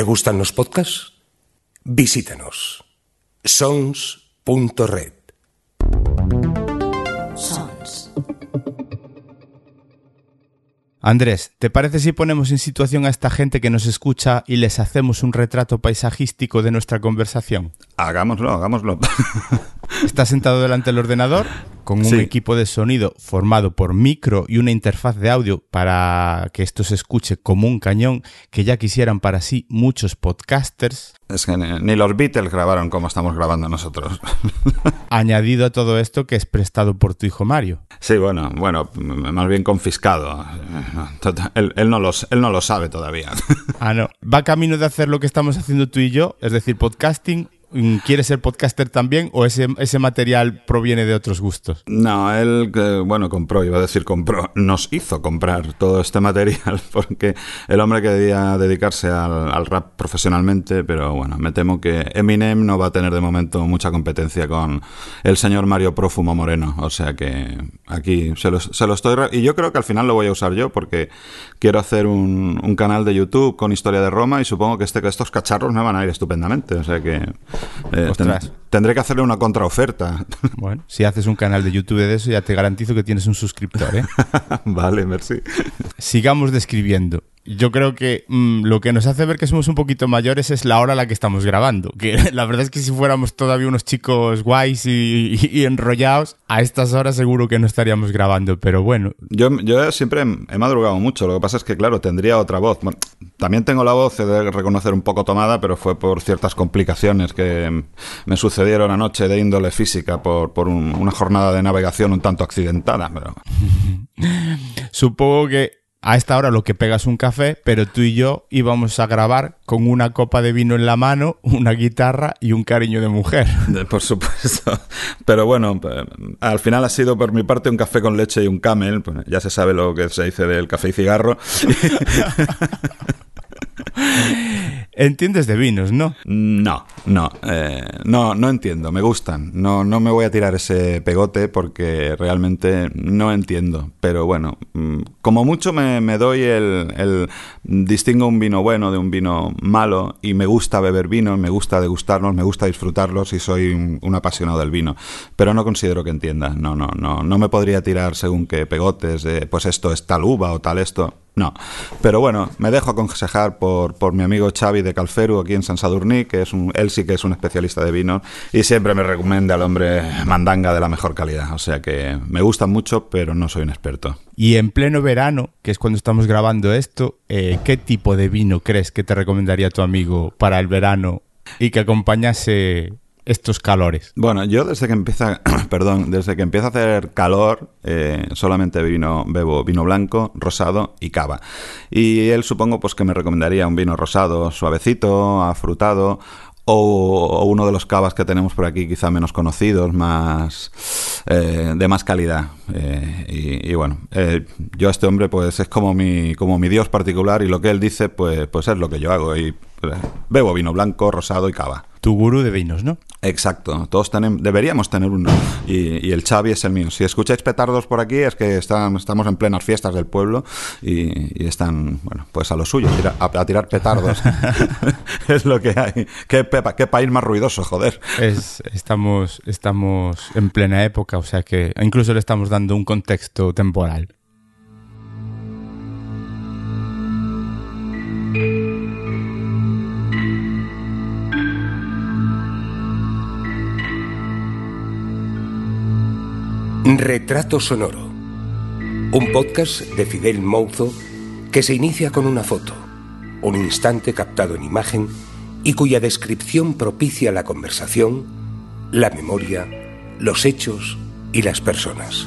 ¿Te gustan los podcasts? Visítanos. sons.red. Sons. Andrés, ¿te parece si ponemos en situación a esta gente que nos escucha y les hacemos un retrato paisajístico de nuestra conversación? Hagámoslo, hagámoslo. Estás sentado delante del ordenador con un equipo de sonido formado por micro y una interfaz de audio para que esto se escuche como un cañón que ya quisieran para sí muchos podcasters. Es que ni, los Beatles grabaron como estamos grabando nosotros. Añadido a todo esto que es prestado por tu hijo Mario. Sí, bueno, bueno, más bien confiscado. Total, Él, él no lo, s- él no lo sabe todavía. Ah, no. Va camino de hacer lo que estamos haciendo tú y yo, es decir, podcasting. Mm, ¿Quieres ser podcaster también o ese, ese material proviene de otros gustos? No, él, bueno, compró, iba a decir compró, nos hizo comprar todo este material porque el hombre quería dedicarse al, rap profesionalmente, pero bueno, me temo que Eminem no va a tener de momento mucha competencia con el señor Mario Prófumo Moreno, o sea que aquí se lo, se lo estoy... Y yo creo que al final lo voy a usar yo porque quiero hacer un, un canal de YouTube con historia de Roma y supongo que este, que estos cacharros me van a ir estupendamente, o sea que... eh, ten- tendré que hacerle una contraoferta. Bueno, si haces un canal de YouTube de eso, ya te garantizo que tienes un suscriptor, ¿eh? vale, merci. Sigamos describiendo. Yo creo que mm, lo que nos hace ver que somos un poquito mayores es la hora a la que estamos grabando. Que la verdad es que si fuéramos todavía unos chicos guays y, y- y enrollados, a estas horas seguro que no estaríamos grabando. Pero bueno, Yo, yo siempre he madrugado mucho, lo que pasa es que, claro, tendría otra voz. Bueno, también tengo la voz, he de reconocer, un poco tomada, pero fue por ciertas complicaciones que me sucedieron anoche de índole física por, por un- una jornada de navegación un tanto accidentada. Pero supongo que a esta hora lo que pega es un café, pero tú y yo íbamos a grabar con una copa de vino en la mano, una guitarra y un cariño de mujer. por supuesto. Pero bueno, eh, al final ha sido por mi parte un café con leche y un camel. pues ya se sabe lo que se dice del café y cigarro. Entiendes de vinos, ¿no? No, no, eh, no, no entiendo, me gustan. No, no me voy a tirar ese pegote porque realmente no entiendo. Pero bueno, mm, como mucho me, doy el, el distingo un vino bueno de un vino malo y me gusta beber vino, me gusta degustarlos, me gusta disfrutarlos y soy un, un apasionado del vino. Pero no considero que entienda. No, no, no, no me podría tirar según qué pegotes pues esto es tal uva o tal esto. No, pero bueno, me dejo aconsejar por, por mi amigo Xavi de Calferu aquí en San Sadurní, que es un, él sí que es un especialista de vino y siempre me recomienda al hombre mandanga de la mejor calidad. O sea que me gustan mucho, pero no soy un experto. Y en pleno verano, que es cuando estamos grabando esto, eh, ¿qué tipo de vino crees que te recomendaría tu amigo para el verano y que acompañase estos calores? Bueno, yo desde que empieza, perdón, desde que empieza a hacer calor, eh, solamente vino, bebo vino blanco, rosado y cava. Y él supongo pues que me recomendaría un vino rosado, suavecito, afrutado. O, uno de los cavas que tenemos por aquí, quizá menos conocidos, más eh, de más calidad. Eh, y, bueno, eh, yo a este hombre, pues es como mi, como mi dios particular, y lo que él dice, pues, pues es lo que yo hago. Y eh, bebo vino blanco, rosado y cava. Tu gurú de vinos, ¿no? Exacto, todos tenemos, deberíamos tener uno. Y, y el Xavi es el mío. Si escucháis petardos por aquí es que están- estamos en plenas fiestas del pueblo y, y están, bueno, pues a lo suyo, a, a tirar petardos. es lo que hay. ¿Qué, pepa- qué país más ruidoso, joder. Es, estamos, estamos en plena época, o sea que incluso le estamos dando un contexto temporal. Retrato Sonoro. Un podcast de Fidel Mouzo que se inicia con una foto, un instante captado en imagen y cuya descripción propicia la conversación, la memoria, los hechos y las personas.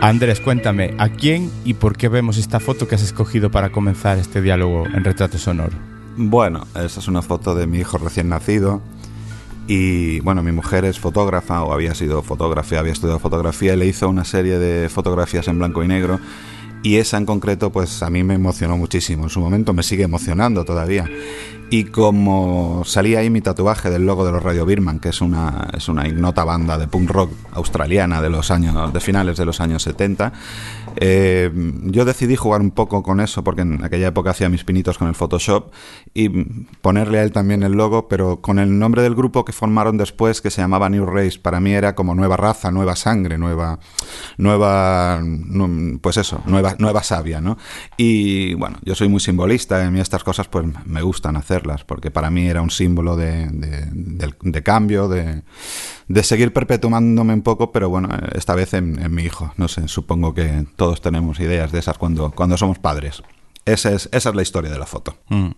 Andrés, cuéntame, ¿a quién y por qué vemos esta foto que has escogido para comenzar este diálogo en retrato sonoro? Bueno, esa es una foto de mi hijo recién nacido. Y bueno, mi mujer es fotógrafa o había sido fotógrafa, había estudiado fotografía y le hizo una serie de fotografías en blanco y negro. Y esa en concreto, pues a mí me emocionó muchísimo. En su momento me sigue emocionando todavía. Y como salía ahí mi tatuaje del logo de los Radio Birman, que es una, es una ignota banda de punk rock australiana de los años, de finales de los años 70, eh, yo decidí jugar un poco con eso porque en aquella época hacía mis pinitos con el Photoshop y ponerle a él también el logo, pero con el nombre del grupo que formaron después que se llamaba New Race. Para mí era como nueva raza, nueva sangre, nueva, nueva, pues eso, nueva, nueva savia, ¿no? Y bueno, yo soy muy simbolista, y a mí estas cosas pues me gustan porque para mí era un símbolo de, de cambio, de de seguir perpetuándome un poco, pero bueno, esta vez en, mi hijo. No sé, supongo que todos tenemos ideas de esas cuando, cuando somos padres. Esa es, esa es la historia de la foto. Mm.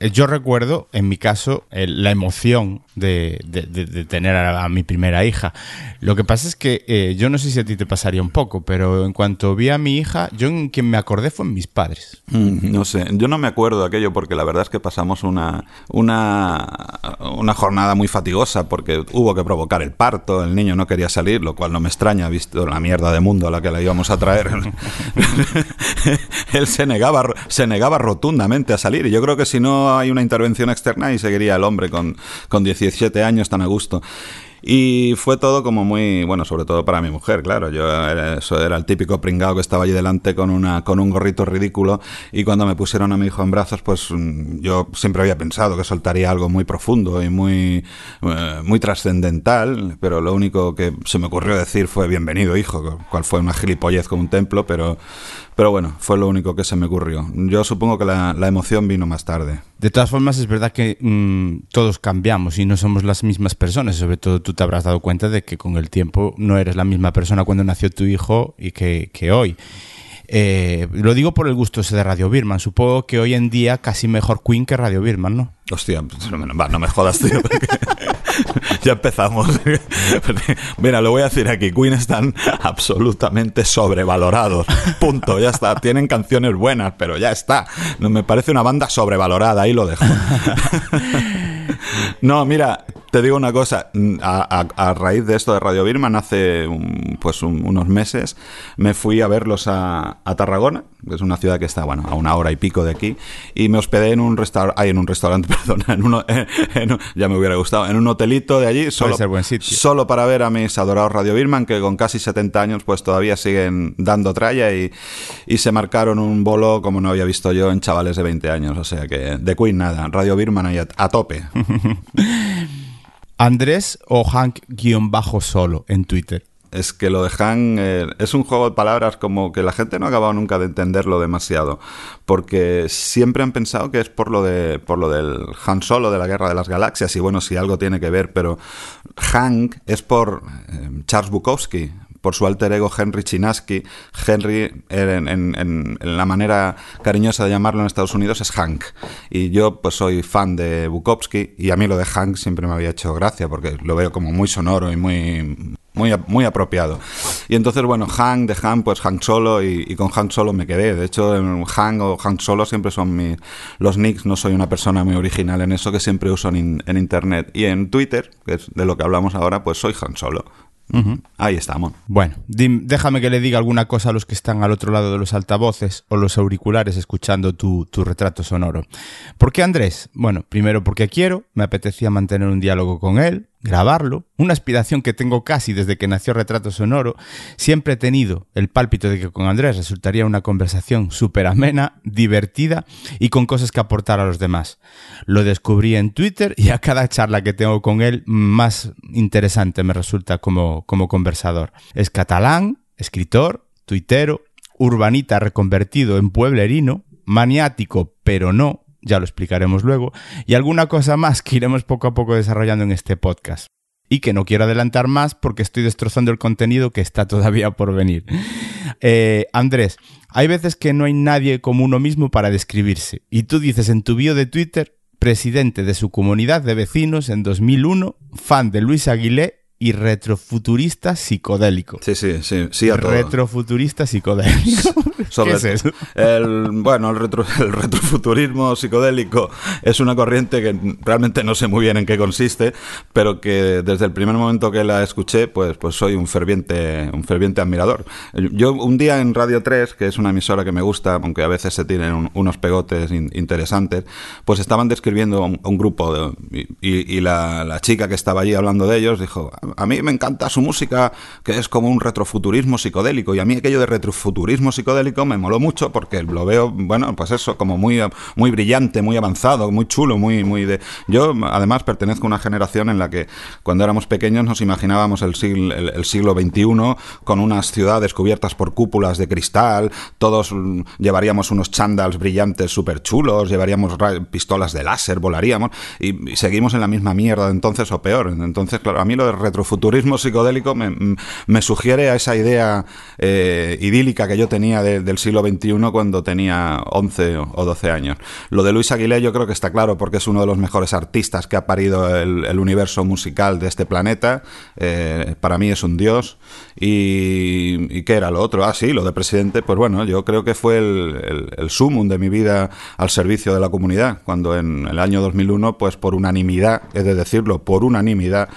Eh, yo recuerdo, en mi caso, la emoción de, tener a, mi primera hija. Lo que pasa es que eh, yo no sé si a ti te pasaría un poco, pero en cuanto vi a mi hija, yo en quien me acordé fue en mis padres. Mm, no sé, yo no me acuerdo de aquello porque la verdad es que pasamos una, una, una jornada muy fatigosa porque hubo que provocar el parto, el niño no quería salir, lo cual no me extraña, visto la mierda de mundo a la que la íbamos a traer. Él se negaba, se negaba rotundamente a salir y yo creo que si no hay una intervención externa y seguiría el hombre con, con 17 años tan a gusto. Y fue todo como muy, bueno, sobre todo para mi mujer, claro. Yo era, el típico pringao que estaba allí delante con una con un gorrito ridículo y cuando me pusieron a mi hijo en brazos, pues mm, yo siempre había pensado que soltaría algo muy profundo y muy eh, muy trascendental, pero lo único que se me ocurrió decir fue bienvenido, hijo, cual fue una gilipollez como un templo, pero pero bueno, fue lo único que se me ocurrió. Yo supongo que la, emoción vino más tarde. De todas formas, es verdad que mm, todos cambiamos y no somos las mismas personas. Sobre todo tú te habrás dado cuenta de que con el tiempo no eres la misma persona cuando nació tu hijo y que, hoy. Eh, lo digo por el gusto ese de Radio Birman. Supongo que hoy en día casi mejor Queen que Radio Birman, ¿no? Hostia, pues, no me jodas, tío. ya empezamos. Mira, lo voy a decir aquí. Queen están absolutamente sobrevalorados. Punto, ya está. Tienen canciones buenas, pero ya está. Me parece una banda sobrevalorada. Ahí lo dejo. No, mira, te digo una cosa, a, raíz de esto de Radio Birman, hace pues unos meses me fui a verlos a, Tarragona, que es una ciudad que está bueno, a una hora y pico de aquí, y me hospedé en un restaurante, en un restaurante, perdón, en uno, ya me hubiera gustado, en un hotelito de allí, solo, solo para ver a mis adorados Radio Birman, que con casi 70 años pues todavía siguen dando tralla y, y se marcaron un bolo como no había visto yo en chavales de 20 años, o sea que de Queen nada, Radio Birman ahí a, a tope. Andrés o Hank-solo en Twitter. Es que lo de Hank eh, es un juego de palabras como que la gente no ha acabado nunca de entenderlo demasiado, porque siempre han pensado que es por lo de por lo del Han Solo de la Guerra de las Galaxias y bueno, si algo tiene que ver, pero Hank es por eh, Charles Bukowski, por su alter ego Henry Chinaski. Henry, en, la manera cariñosa de llamarlo en Estados Unidos, es Hank. Y yo pues soy fan de Bukowski y a mí lo de Hank siempre me había hecho gracia porque lo veo como muy sonoro y muy muy, muy apropiado. Y entonces, bueno, Hank, de Hank, pues Hank Solo, y, con Hank Solo me quedé. De hecho, Hank o Hank Solo siempre son mis, los nicks, no soy una persona muy original en eso que siempre uso en, en Internet. Y en Twitter, que es de lo que hablamos ahora, pues soy Han Solo. Ahí estamos. Bueno, déjame que le diga alguna cosa a los que están al otro lado de los altavoces o los auriculares escuchando tu, tu retrato sonoro. ¿Por qué Andrés? Bueno, primero porque quiero, me apetecía mantener un diálogo con él, grabarlo, una aspiración que tengo casi desde que nació Retrato Sonoro, siempre he tenido el pálpito de que con Andrés resultaría una conversación súper amena, divertida y con cosas que aportar a los demás. Lo descubrí en Twitter y a cada charla que tengo con él más interesante me resulta como, como conversador. Es catalán, escritor, tuitero, urbanita reconvertido en pueblerino, maniático pero no, ya lo explicaremos luego, y alguna cosa más que iremos poco a poco desarrollando en este podcast. Y que no quiero adelantar más porque estoy destrozando el contenido que está todavía por venir. Eh, Andrés, hay veces que no hay nadie como uno mismo para describirse. Y tú dices en tu bio de Twitter, presidente de su comunidad de vecinos en 2001, fan de Luis Aguilé y retrofuturista psicodélico. Sí, sí, sí, sí a todo. Retrofuturista psicodélico. ¿Qué es eso? El, bueno, el, retro, el retrofuturismo psicodélico es una corriente que realmente no sé muy bien en qué consiste, pero que desde el primer momento que la escuché, pues, pues soy un ferviente, un ferviente admirador. Yo un día en Radio 3, que es una emisora que me gusta, aunque a veces se tienen unos pegotes interesantes, pues estaban describiendo un, un grupo de, y, y la, la, chica que estaba allí hablando de ellos dijo, a mí me encanta su música, que es como un retrofuturismo psicodélico, y a mí aquello de retrofuturismo psicodélico me moló mucho porque lo veo, bueno, pues eso, como muy, muy brillante, muy avanzado, muy chulo, muy, muy de... Yo además pertenezco a una generación en la que cuando éramos pequeños nos imaginábamos el siglo, el, siglo XXI con unas ciudades cubiertas por cúpulas de cristal, todos llevaríamos unos chandals brillantes súper chulos, llevaríamos pistolas de láser, volaríamos, y, seguimos en la misma mierda de entonces o peor. Entonces, claro, a mí lo de retrofuturismo psicodélico me, sugiere a esa idea eh, idílica que yo tenía de, del siglo XXI cuando tenía 11 o 12 años. Lo de Luis Aguilé yo creo que está claro porque es uno de los mejores artistas que ha parido el, el universo musical de este planeta. Eh, para mí es un dios. Y, ¿Y qué era lo otro? Ah, sí, lo de presidente. Pues bueno, yo creo que fue el, sumum de mi vida al servicio de la comunidad. Cuando en el año 2001, pues por unanimidad, he de decirlo, por unanimidad,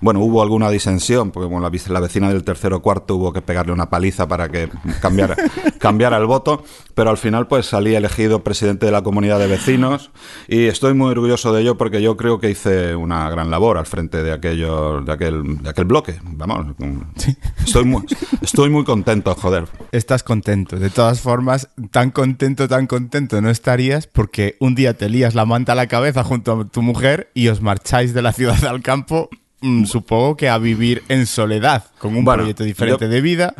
bueno, hubo alguna disensión, porque bueno, la, la vecina del tercero cuarto hubo que pegarle una paliza para que cambiara, cambiara el voto, pero al final pues salí elegido presidente de la comunidad de vecinos y estoy muy orgulloso de ello porque yo creo que hice una gran labor al frente de aquello, de aquel, de aquel bloque. Vamos, sí. estoy muy, estoy muy contento, joder. Estás contento. De todas formas, tan contento, tan contento no estarías porque un día te lías la manta a la cabeza junto a tu mujer y os marcháis de la ciudad al campo mmm, supongo que a vivir en soledad, con un bueno, proyecto diferente yo... de vida.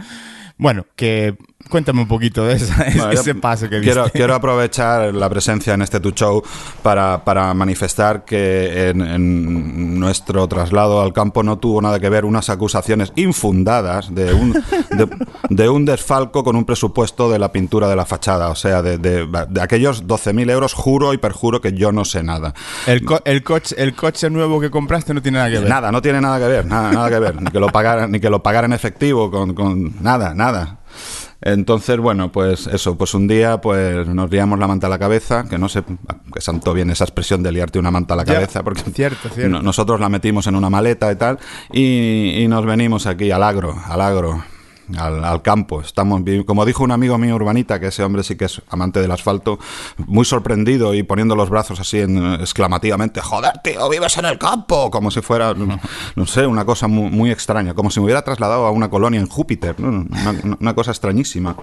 Bueno, que cuéntame un poquito de esa, bueno, ese paso que quiero, viste. quiero aprovechar la presencia en este Tu Show para, para manifestar que en, en, nuestro traslado al campo no tuvo nada que ver unas acusaciones infundadas de un, de, de un desfalco con un presupuesto de la pintura de la fachada. O sea, de, de, de aquellos 12.000 euros, juro y perjuro que yo no sé nada. El, co el, coche, el coche nuevo que compraste no tiene nada que ver. Nada, no tiene nada que ver, nada, nada que ver. Ni que lo pagara, ni que lo pagara en efectivo, con, con nada, nada. Entonces, bueno, pues eso, pues un día pues nos liamos la manta a la cabeza, que no sé qué santo viene esa expresión de liarte una manta a la cabeza, porque cierto, cierto. No, nosotros la metimos en una maleta y tal, y, y nos venimos aquí al agro, al agro, al, al, campo. Estamos, como dijo un amigo mío urbanita, que ese hombre sí que es amante del asfalto, muy sorprendido y poniendo los brazos así en, exclamativamente, joder, tío, vives en el campo, como si fuera, no, no sé, una cosa muy, muy, extraña, como si me hubiera trasladado a una colonia en Júpiter, ¿no? una, una, cosa extrañísima.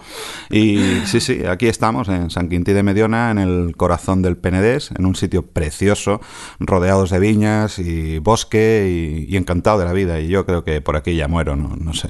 Y sí, sí, aquí estamos en San Quintín de Mediona, en el corazón del Penedés, en un sitio precioso, rodeados de viñas y bosque y, y encantado de la vida. Y yo creo que por aquí ya muero, no, no sé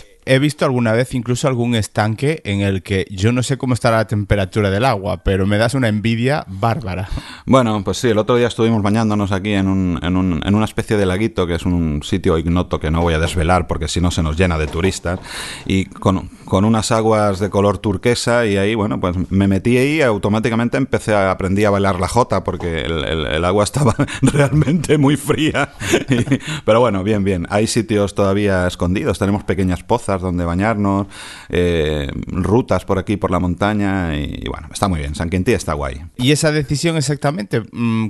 he visto alguna vez incluso algún estanque en el que yo no sé cómo estará la temperatura del agua, pero me das una envidia bárbara. Bueno, pues sí, el otro día estuvimos bañándonos aquí en, un, en, un, en una especie de laguito, que es un sitio ignoto que no voy a desvelar porque si no se nos llena de turistas, y con, con unas aguas de color turquesa y ahí, bueno, pues me metí ahí y automáticamente empecé a aprendí a bailar la jota porque el, el, el agua estaba realmente muy fría. Y, pero bueno, bien, bien. Hay sitios todavía escondidos, tenemos pequeñas pozas donde bañarnos, eh, rutas por aquí, por la montaña, y, y, bueno, está muy bien. San Quintín está guay. ¿Y esa decisión exactamente, mmm,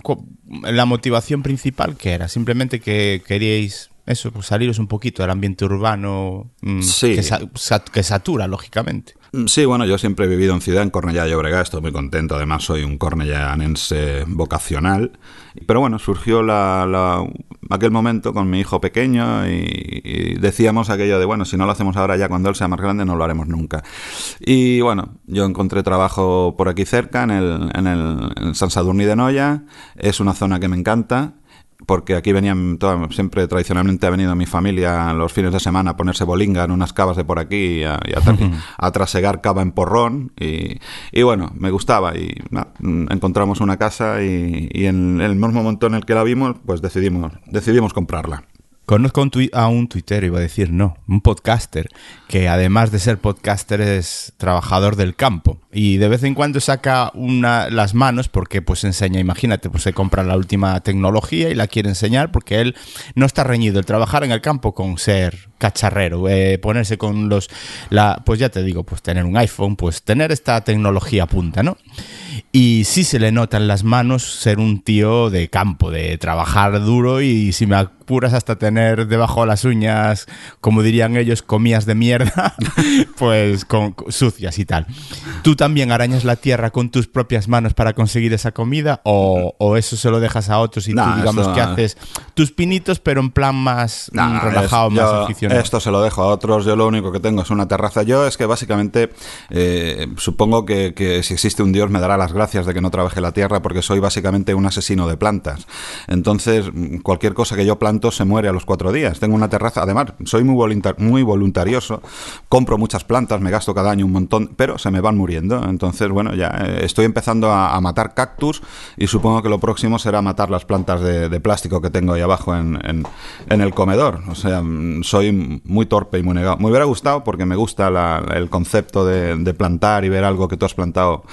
la motivación principal que era? Simplemente que queríais eso, pues saliros un poquito del ambiente urbano mmm, sí. que, sa que satura, lógicamente. Sí, bueno, yo siempre he vivido en ciudad, en Cornellá de Llobregat, estoy muy contento, además soy un cornellanense vocacional, pero bueno, surgió la, aquel momento con mi hijo pequeño y, decíamos aquello de, bueno, si no lo hacemos ahora ya cuando él sea más grande no lo haremos nunca. Y bueno, yo encontré trabajo por aquí cerca, en, el, en, el, San Sadurní de Noya, es una zona que me encanta, porque aquí venían, todo, siempre tradicionalmente ha venido mi familia los fines de semana a ponerse bolinga en unas cavas de por aquí y a, y a, -huh. a trasegar cava en porrón y, y, bueno, me gustaba y encontramos una casa y, y, en el mismo momento en el que la vimos, pues decidimos, decidimos comprarla. Conozco un a un tuitero, iba a decir no, un podcaster, que además de ser podcaster es trabajador del campo. y de vez en cuando saca una, las manos porque pues enseña, imagínate, pues se compra la última tecnología y la quiere enseñar porque él no está reñido el trabajar en el campo con ser cacharrero, eh, ponerse con los, la, pues ya te digo, pues tener un iPhone, pues tener esta tecnología punta, ¿no? Y sí se le nota en las manos ser un tío de campo, de trabajar duro y si me apuras hasta tener debajo de las uñas, como dirían ellos, comías de mierda, pues con, sucias y tal. ¿Tú también arañas la tierra con tus propias manos para conseguir esa comida o, o eso se lo dejas a otros y tú digamos que haces tus pinitos pero en plan más relajado, más aficionado? Esto se lo dejo a otros, yo lo único que tengo es una terraza. Yo es que básicamente eh, supongo que, que si existe un Dios me dará las gracias de que no trabaje la tierra porque soy básicamente un asesino de plantas. Entonces, cualquier cosa que yo planto se muere a los cuatro días. Tengo una terraza, además, soy muy, muy voluntarioso, compro muchas plantas, me gasto cada año un montón, pero se me van muriendo. Entonces, bueno, ya eh, estoy empezando a, matar cactus y supongo que lo próximo será matar las plantas de, plástico que tengo ahí abajo en, en, el comedor. O sea, soy muy torpe y muy negado. Me hubiera gustado porque me gusta el concepto de, de plantar y ver algo que tú has plantado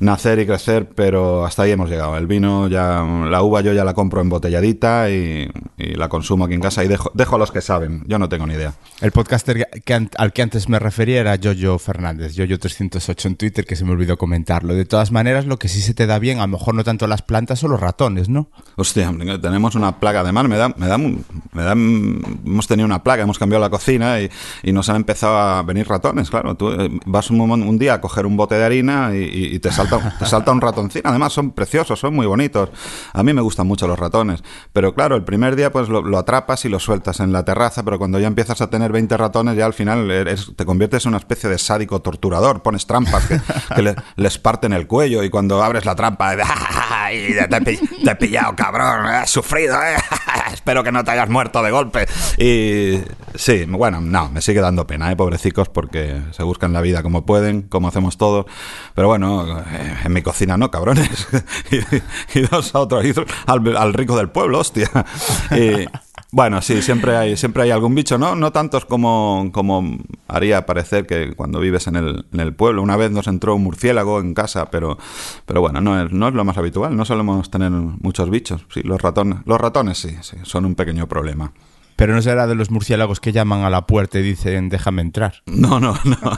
nacer y crecer, pero hasta ahí hemos llegado. El vino, ya la uva yo ya la compro embotelladita y, y la consumo aquí en casa y dejo, dejo a los que saben. Yo no tengo ni idea. El podcaster que, al que antes me refería era Jojo Fernández, Jojo308 en Twitter, que se me olvidó comentarlo. De todas maneras, lo que sí se te da bien, a lo mejor no tanto las plantas o los ratones, ¿no? Hostia, tenemos una plaga. Además, me da, me da, me da, hemos tenido una plaga, hemos cambiado la cocina y, y nos han empezado a venir ratones, claro. Tú eh, vas un, un día a coger un bote de harina y, y te salta, salta un ratoncino. Además, son preciosos, son muy bonitos. A mí me gustan mucho los ratones. Pero claro, el primer día pues lo, atrapas y lo sueltas en la terraza, pero cuando ya empiezas a tener 20 ratones, ya al final te conviertes en una especie de sádico torturador. Pones trampas que, les parten el cuello y cuando abres la trampa, te, he pillado, cabrón, has sufrido, ¿eh? espero que no te hayas muerto de golpe. Y sí, bueno, no, me sigue dando pena, ¿eh? pobrecicos, porque se buscan la vida como pueden, como hacemos todos. Pero bueno, eh, en mi cocina no, cabrones. y, dos a otros, al, al, rico del pueblo, hostia. Y, bueno, sí, siempre hay, siempre hay algún bicho, ¿no? No tantos como, como haría parecer que cuando vives en el, en el pueblo. Una vez nos entró un murciélago en casa, pero, pero bueno, no es, no es lo más habitual. No solemos tener muchos bichos. Sí, los ratones, los ratones sí, sí, son un pequeño problema. Pero no será de los murciélagos que llaman a la puerta y dicen déjame entrar. No, no, no.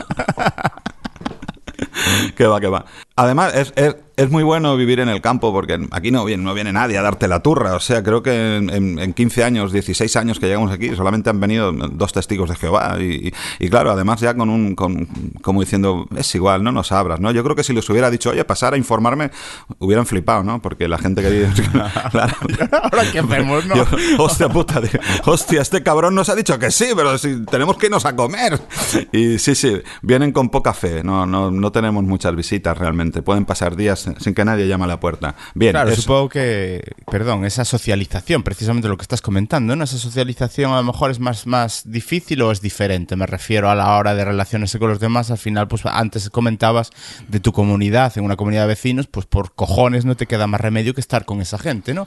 que va, que va. Además, es, es, es muy bueno vivir en el campo porque aquí no viene, no viene nadie a darte la turra. O sea, creo que en, en 15 años, 16 años que llegamos aquí, solamente han venido dos testigos de Jehová. Y, y claro, además ya con un, con, como diciendo, es igual, no nos abras, ¿no? Yo creo que si les hubiera dicho, oye, pasar a informarme, hubieran flipado, ¿no? Porque la gente que vive... claro, Ahora que hacemos, ¿no? hostia puta, hostia, este cabrón nos ha dicho que sí, pero si tenemos que irnos a comer. Y sí, sí, vienen con poca fe, no, no, no tenemos muchas visitas realmente. Pueden pasar días sin que nadie llame a la puerta. Bien, claro, supongo que, perdón, esa socialización, precisamente lo que estás comentando, ¿no? Esa socialización a lo mejor es más, más difícil o es diferente. Me refiero a la hora de relacionarse con los demás. Al final, pues antes comentabas de tu comunidad, en una comunidad de vecinos, pues por cojones no te queda más remedio que estar con esa gente, ¿no?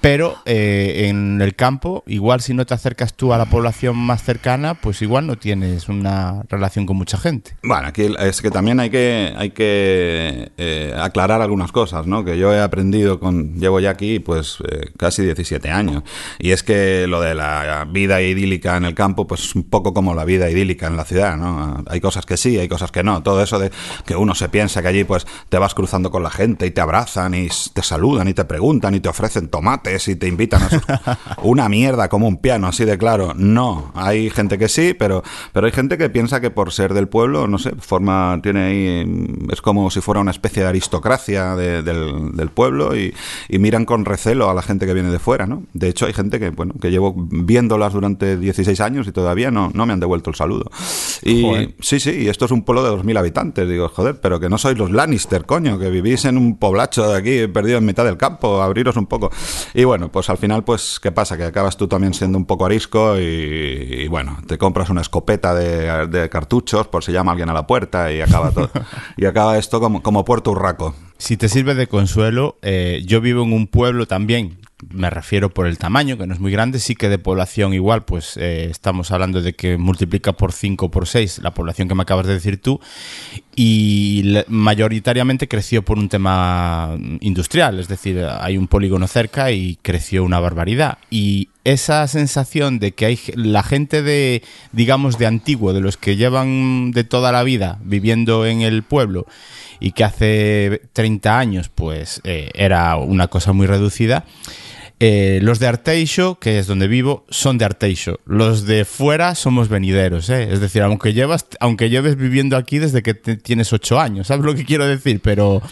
Pero eh, en el campo, igual si no te acercas tú a la población más cercana, pues igual no tienes una relación con mucha gente. Bueno, aquí es que también hay que, hay que eh, aclarar algunas cosas, ¿no? Que yo he aprendido con. Llevo ya aquí, pues, eh, casi 17 años. Y es que lo de la vida idílica en el campo, pues es un poco como la vida idílica en la ciudad, ¿no? Hay cosas que sí, hay cosas que no. Todo eso de que uno se piensa que allí, pues, te vas cruzando con la gente y te abrazan y te saludan y te preguntan y te ofrecen tomates y te invitan a una mierda como un piano, así de claro. No, hay gente que sí, pero, pero hay gente que piensa que por ser del pueblo, no sé, forma, tiene ahí, es como si fuera una especie de aristocracia del, pueblo y, miran con recelo a la gente que viene de fuera, ¿no? De hecho, hay gente que, bueno, que llevo viéndolas durante 16 años y todavía no, no me han devuelto el saludo. Y sí, sí, y esto es un pueblo de 2.000 habitantes. Digo, joder, pero que no sois los Lannister, coño, que vivís en un poblacho de aquí, perdido en mitad del campo, abriros un poco. Y bueno, pues al final, pues, ¿qué pasa? Que acabas tú también siendo un poco arisco y, bueno, te compras una escopeta de, de, cartuchos por si llama alguien a la puerta y acaba todo. y acaba esto como, como Puerto Urraco. Si te sirve de consuelo, eh, yo vivo en un pueblo también me refiero por el tamaño, que no es muy grande, sí que de población igual, pues eh, estamos hablando de que multiplica por 5 por 6 la población que me acabas de decir tú, y mayoritariamente creció por un tema industrial, es decir, hay un polígono cerca y creció una barbaridad. Y esa sensación de que hay la gente de, digamos, de antiguo, de los que llevan de toda la vida viviendo en el pueblo, y que hace 30 años pues eh, era una cosa muy reducida. Eh, los de Arteixo, que es donde vivo, son de Arteixo. Los de fuera somos venideros, ¿eh? Es decir, aunque llevas, aunque lleves viviendo aquí desde que tienes ocho años, ¿sabes lo que quiero decir? Pero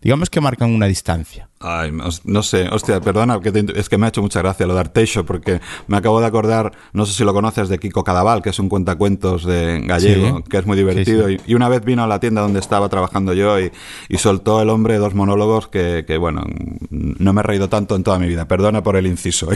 digamos que marcan una distancia. Ay, no sé, hostia, perdona, es que me ha hecho mucha gracia lo de Arteixo, porque me acabo de acordar, no sé si lo conoces, de Kiko Cadaval, que es un cuentacuentos de gallego, que es muy divertido. Y, una vez vino a la tienda donde estaba trabajando yo y, soltó el hombre dos monólogos que, bueno, no me he reído tanto en toda mi vida. Perdona por el inciso,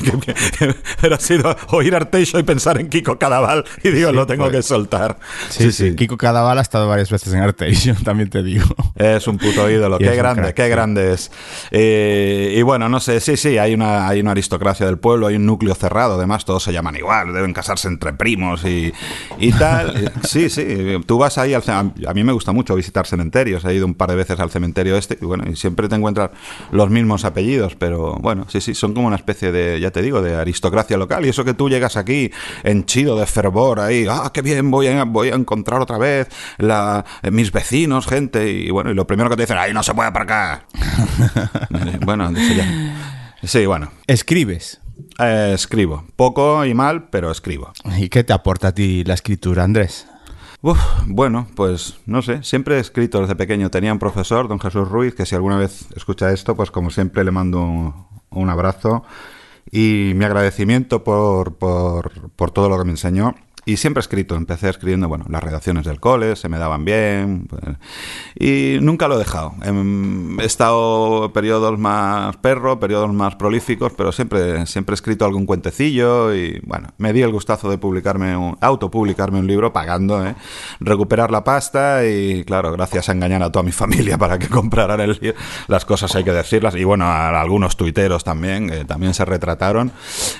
pero ha sido oír Arteixo y pensar en Kiko Cadaval y digo, lo tengo pues. que soltar. Sí, sí, Kiko Cadaval ha estado varias veces en Arteixo, también te digo. Es un puto ídolo, qué grande, qué grande es. Eh, eh, y bueno, no sé, sí, sí, hay una, hay una aristocracia del pueblo, hay un núcleo cerrado, además todos se llaman igual, deben casarse entre primos y, y tal. sí, sí, tú vas ahí, al, a mí me gusta mucho visitar cementerios, he ido un par de veces al cementerio este y bueno, y siempre te encuentras los mismos apellidos, pero bueno, sí, sí, son como una especie de, ya te digo, de aristocracia local y eso que tú llegas aquí henchido de fervor ahí, ah, qué bien, voy a, voy a encontrar otra vez la, mis vecinos, gente, y bueno, y lo primero que te dicen, ahí no se puede aparcar. bueno, Sí, bueno. ¿Escribes? Eh, escribo. Poco y mal, pero escribo. ¿Y qué te aporta a ti la escritura, Andrés? bueno, pues no sé, siempre he escrito desde pequeño. Tenía un profesor, don Jesús Ruiz, que si alguna vez escucha esto, pues como siempre le mando un, abrazo y mi agradecimiento por, por, por todo lo que me enseñó y siempre he escrito, empecé escribiendo, bueno, las redacciones del cole, se me daban bien, pues, y nunca lo he dejado. Em, he estado periodos más perro, periodos más prolíficos, pero siempre, siempre he escrito algún cuentecillo y, bueno, me di el gustazo de publicarme, un, autopublicarme un libro pagando, ¿eh? recuperar la pasta y, claro, gracias a engañar a toda mi familia para que compraran el libro, las cosas hay que decirlas, y bueno, a algunos tuiteros también, que también se retrataron,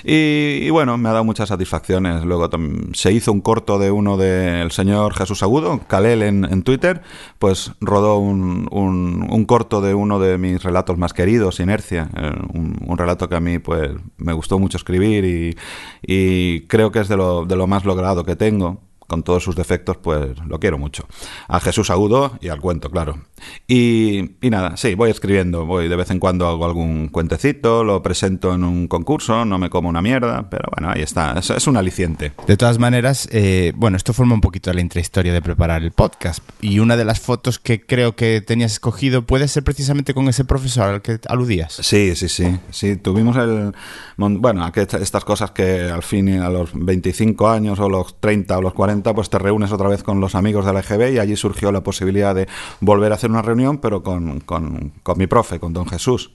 y, bueno, me ha dado muchas satisfacciones. Luego se hizo un corto de uno del señor Jesús Agudo, Kalel en, Twitter, pues rodó un, un, corto de uno de mis relatos más queridos, Inercia, eh, un, relato que a mí pues me gustó mucho escribir y, y creo que es de lo, de lo más logrado que tengo con todos sus defectos, pues lo quiero mucho. A Jesús Agudo y al cuento, claro. Y, nada, sí, voy escribiendo, voy de vez en cuando hago algún cuentecito, lo presento en un concurso, no me como una mierda, pero bueno, ahí está, es, es un aliciente. De todas maneras, eh, bueno, esto forma un poquito la intrahistoria de preparar el podcast. Y una de las fotos que creo que tenías escogido puede ser precisamente con ese profesor al que aludías. Sí, sí, sí, sí, tuvimos el... Bueno, estas cosas que al fin a los 25 años o los 30 o los 40 pues te reúnes otra vez con los amigos de la EGB y allí surgió la posibilidad de volver a hacer una reunión, pero con, con, mi profe, con don Jesús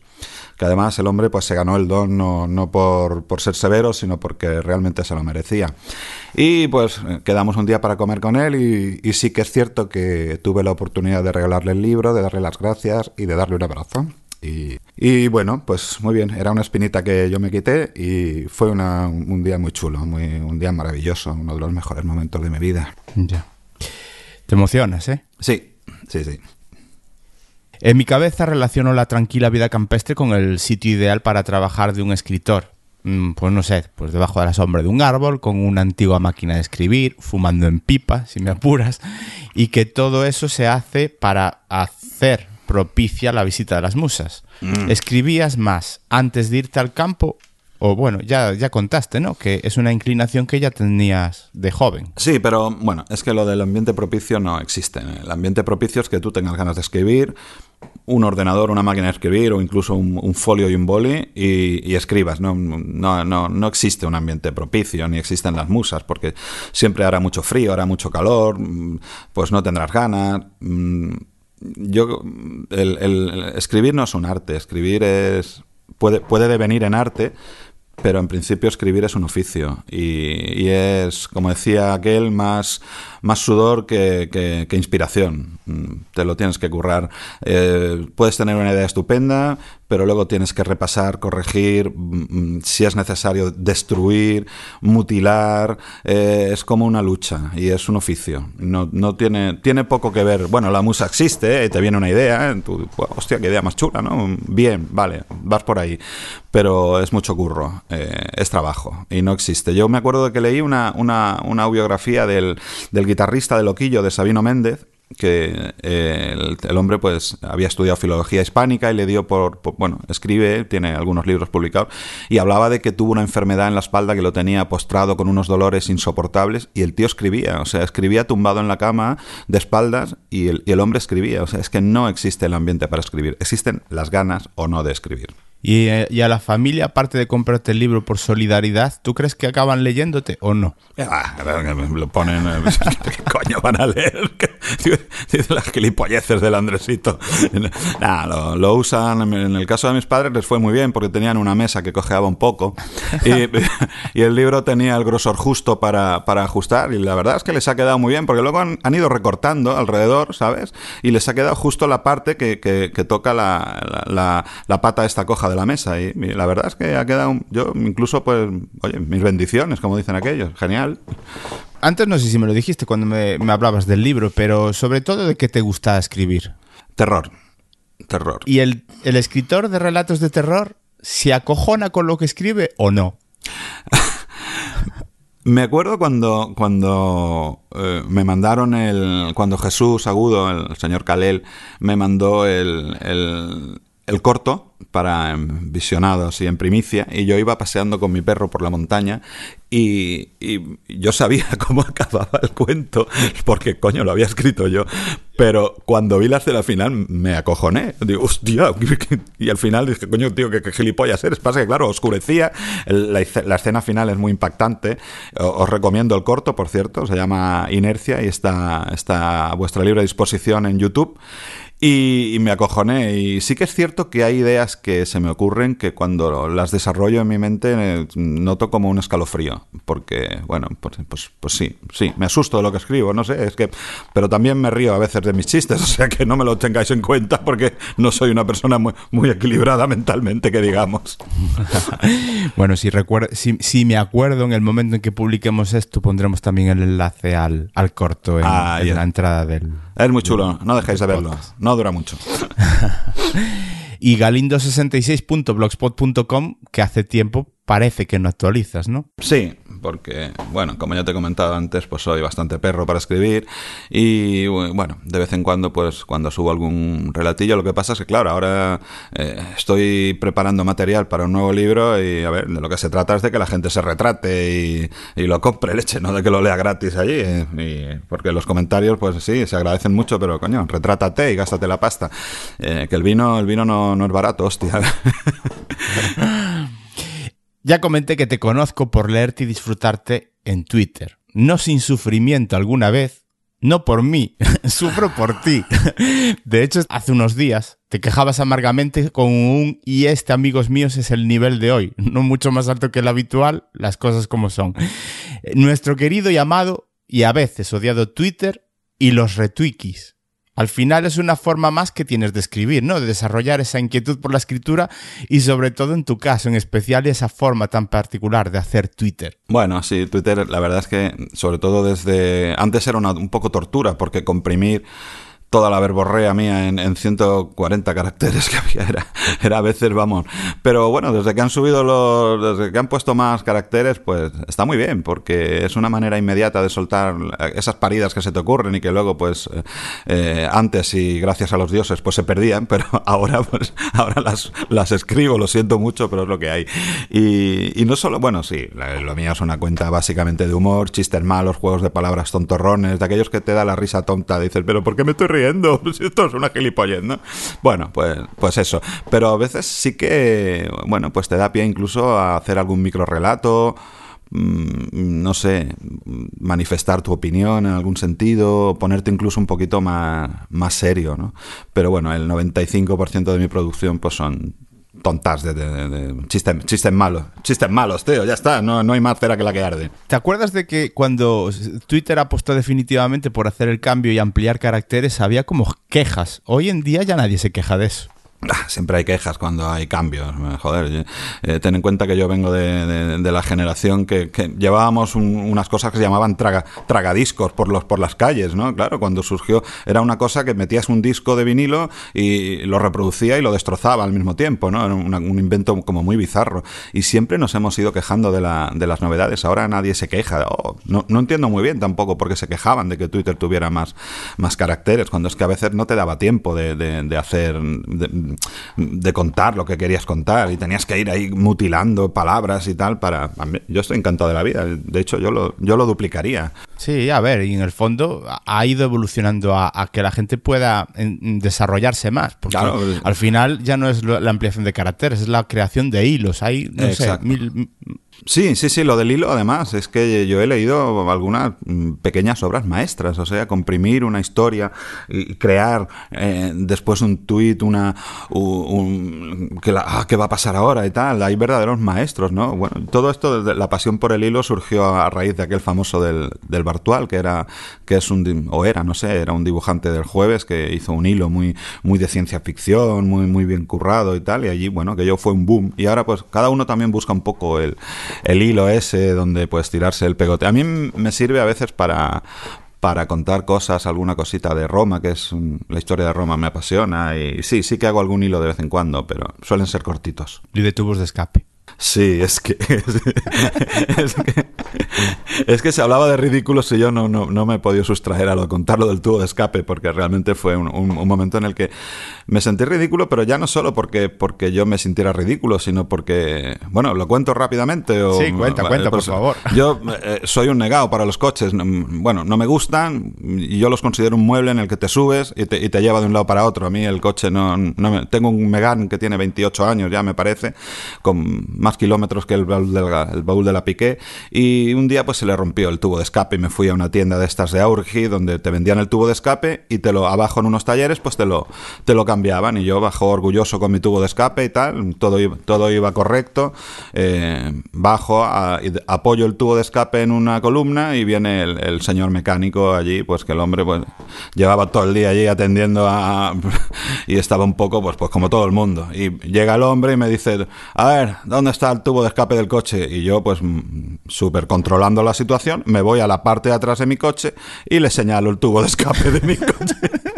que además el hombre pues se ganó el don no, no por, por, ser severo, sino porque realmente se lo merecía. Y pues quedamos un día para comer con él y, y, sí que es cierto que tuve la oportunidad de regalarle el libro, de darle las gracias y de darle un abrazo. Y, bueno, pues muy bien, era una espinita que yo me quité y fue un día muy chulo, muy, un día maravilloso, uno de los mejores momentos de mi vida. Ya. Te emocionas, ¿eh? Sí, sí, sí. En mi cabeza relaciono la tranquila vida campestre con el sitio ideal para trabajar de un escritor. Mm, pues no sé, pues debajo de la sombra de un árbol, con una antigua máquina de escribir, fumando en pipa, si me apuras, y que todo eso se hace para hacer propicia la visita de las musas. Mm. ¿Escribías más antes de irte al campo? O bueno, ya, ya contaste, ¿no? Que es una inclinación que ya tenías de joven. Sí, pero bueno, es que lo del ambiente propicio no existe. El ambiente propicio es que tú tengas ganas de escribir, un ordenador, una máquina de escribir o incluso un, folio y un boli y, escribas. No, no, no, no, existe un ambiente propicio ni existen las musas porque siempre hará mucho frío, hará mucho calor, mm, pues no tendrás ganas. Yo el, escribir no es un arte, escribir es puede, puede devenir en arte, pero en principio escribir es un oficio. Y, es, como decía aquel, más, más sudor que, que, inspiración. Mm, te lo tienes que currar. Eh, puedes tener una idea estupenda, pero luego tienes que repasar, corregir, mm, mm, si es necesario destruir, mutilar, eh, es como una lucha y es un oficio. No, no tiene, tiene poco que ver, bueno, la musa existe, eh, te viene una idea, eh, hostia, qué idea más chula, ¿no? Bien, vale, vas por ahí, pero es mucho curro, es trabajo y no existe. Yo me acuerdo de que leí una, una, una biografía del guitarrista de Loquillo, de Sabino Méndez, que eh, el, hombre pues había estudiado filología hispánica y le dio por, bueno, escribe, tiene algunos libros publicados y hablaba de que tuvo una enfermedad en la espalda que lo tenía postrado con unos dolores insoportables y el tío escribía, o sea, escribía tumbado en la cama de espaldas y el, y el hombre escribía, o sea, es que no existe el ambiente para escribir, existen las ganas o no de escribir. Eh, y, a la familia, aparte de comprarte el libro por solidaridad, ¿tú crees que acaban leyéndote o no? Ah, lo ponen. Eh, ¿Qué coño van a leer? Dicen las gilipolleces del Andresito. Nah, lo, usan. En el caso de mis padres les fue muy bien porque tenían una mesa que cojeaba un poco y, el libro tenía el grosor justo para, ajustar. Y la verdad es que les ha quedado muy bien porque luego han, ido recortando alrededor, ¿sabes? Y les ha quedado justo la parte que, toca la, la, la pata esta coja de la mesa y, la verdad es que ha quedado, yo incluso pues, oye, mis bendiciones, como dicen aquellos, genial. Antes no sé si me lo dijiste cuando me, hablabas del libro, pero sobre todo de qué te gusta escribir. Terror, terror. ¿Y el, escritor de relatos de terror se acojona con lo que escribe o no? Me acuerdo cuando, cuando eh, me mandaron el. Cuando Jesús Agudo, el señor Calel, me mandó el, el corto para visionados y en primicia y yo iba paseando con mi perro por la montaña y, yo sabía cómo acababa el cuento porque coño lo había escrito yo pero cuando vi la escena final me acojoné. Digo hostia y al final dije coño tío que, gilipollas eres pasa que claro oscurecía. La, escena final es muy impactante. Os recomiendo el corto por cierto se llama Inercia y está, está a vuestra libre disposición en YouTube y, me acojoné. Y sí que es cierto que hay ideas que se me ocurren que cuando las desarrollo en mi mente eh, noto como un escalofrío. Porque, bueno, pues, pues, pues, sí, sí, me asusto de lo que escribo, no sé, es que. Pero también me río a veces de mis chistes, o sea que no me lo tengáis en cuenta porque no soy una persona muy, muy equilibrada mentalmente, que digamos. bueno, si, recuerdo, si, me acuerdo en el momento en que publiquemos esto, pondremos también el enlace al, al corto en, ah, la entrada del. Es muy chulo, no dejéis de verlo. No dura mucho. y galindo66.blogspot.com, que hace tiempo parece que no actualizas, ¿no? Sí, porque, bueno, como ya te he comentado antes, pues soy bastante perro para escribir y, bueno, de vez en cuando, pues cuando subo algún relatillo, lo que pasa es que, claro, ahora eh, estoy preparando material para un nuevo libro y, a ver, de lo que se trata es de que la gente se retrate y, lo compre leche, no de que lo lea gratis allí, y, porque los comentarios, pues sí, se agradecen mucho, pero, coño, retrátate y gástate la pasta. Eh, que el vino, el vino no, no es barato, hostia. Ya comenté que te conozco por leerte y disfrutarte en Twitter. No sin sufrimiento alguna vez, no por mí, sufro por ti. De hecho, hace unos días te quejabas amargamente con un y este, amigos míos, es el nivel de hoy. No mucho más alto que el habitual, las cosas como son. Nuestro querido y amado y a veces odiado Twitter y los retweets al final es una forma más que tienes de escribir, ¿no? De desarrollar esa inquietud por la escritura y sobre todo en tu caso en especial esa forma tan particular de hacer Twitter. Bueno, sí, Twitter la verdad es que sobre todo desde... Antes era un poco tortura porque comprimir toda la verborrea mía en, en, 140 caracteres que había. Era, era a veces, vamos. Pero bueno, desde que han subido los. Desde que han puesto más caracteres, pues está muy bien, porque es una manera inmediata de soltar esas paridas que se te ocurren y que luego, pues, eh, antes y gracias a los dioses, pues se perdían, pero ahora, pues, ahora las, las escribo, lo siento mucho, pero es lo que hay. Y, y no solo, bueno, sí, lo mío es una cuenta básicamente de humor, chistes malos, juegos de palabras tontorrones, de aquellos que te da la risa tonta. Dices, pero ¿por qué me estoy riendo? Si esto es una gilipollez, ¿no? Bueno, pues, pues eso. Pero a veces sí que, bueno, pues te da pie incluso a hacer algún micro relato mm, no sé, manifestar tu opinión en algún sentido, ponerte incluso un poquito más, más serio, ¿no? Pero bueno, el 95% de mi producción pues son tontas de, chistes, chistes, malos. Chistes malos, tío, ya está, no, no hay más cera que la que arde. ¿Te acuerdas de que cuando Twitter apostó definitivamente por hacer el cambio y ampliar caracteres, había como quejas? Hoy en día ya nadie se queja de eso. Ah, siempre hay quejas cuando hay cambios. Joder, eh, ten en cuenta que yo vengo de, la generación que, llevábamos unas cosas que se llamaban traga, tragadiscos por, los, por las calles, ¿no? Claro, cuando surgió era una cosa que metías un disco de vinilo y lo reproducía y lo destrozaba al mismo tiempo, ¿no? Era un invento como muy bizarro. Y siempre nos hemos ido quejando de, la, las novedades. Ahora nadie se queja. Oh, no, no, entiendo muy bien tampoco por qué se quejaban de que Twitter tuviera más, más caracteres, cuando es que a veces no te daba tiempo de hacer de contar lo que querías contar y tenías que ir ahí mutilando palabras y tal para... Yo estoy encantado de la vida, de hecho yo lo, yo lo duplicaría. Sí, a ver, y en el fondo ha ido evolucionando a, que la gente pueda desarrollarse más, porque al final ya no es la ampliación de caracteres, es la creación de hilos, hay, no sé, mil Sí, sí, sí, lo del hilo además es que yo he leído algunas mm, pequeñas obras maestras, o sea, comprimir una historia crear eh, después un tuit, una... Un, que ah, ¿Qué va a pasar ahora y tal? Hay verdaderos maestros, ¿no? Bueno, todo esto, la pasión por el hilo surgió a raíz de aquel famoso del, del Bartual, que era, que es un, o era, no sé, era un dibujante del jueves que hizo un hilo muy, muy de ciencia ficción, muy, muy bien currado y tal, y allí, bueno, que yo fue un boom. Y ahora pues cada uno también busca un poco el el hilo ese donde puedes tirarse el pegote. A mí me sirve a veces para, para contar cosas, alguna cosita de Roma, que es la historia de Roma me apasiona y sí, sí que hago algún hilo de vez en cuando, pero suelen ser cortitos. Y de tubos de escape. Sí, es que, es que, se hablaba de ridículos y yo no, no, me he podido sustraer a lo contarlo del tubo de escape porque realmente fue un, un, momento en el que me sentí ridículo, pero ya no solo porque, porque yo me sintiera ridículo, sino porque, bueno, lo cuento rápidamente. O, sí, cuenta, cuenta, por pues, favor. Yo eh, soy un negado para los coches. Bueno, no me gustan y yo los considero un mueble en el que te subes y te, y te lleva de un lado para otro. A mí el coche no, no me, tengo un Megan que tiene 28 años ya me parece, con más kilómetros que el baúl, el baúl de la Piqué. Y un día pues se le rompió el tubo de escape y me fui a una tienda de estas de Aurgi donde te vendían el tubo de escape y te lo abajo en unos talleres pues te lo, te lo cambiaban. Y yo bajo orgulloso con mi tubo de escape y tal, todo, iba, todo iba correcto, eh, bajo, apoyo el tubo de escape en una columna y viene el, señor mecánico allí, pues que el hombre pues llevaba todo el día allí atendiendo a... y estaba un poco pues, pues como todo el mundo. Y llega el hombre y me dice, a ver, ¿dónde está el tubo de escape del coche? Y yo, pues, mm, súper controlando la situación, me voy a la parte de atrás de mi coche y le señalo el tubo de escape de mi coche.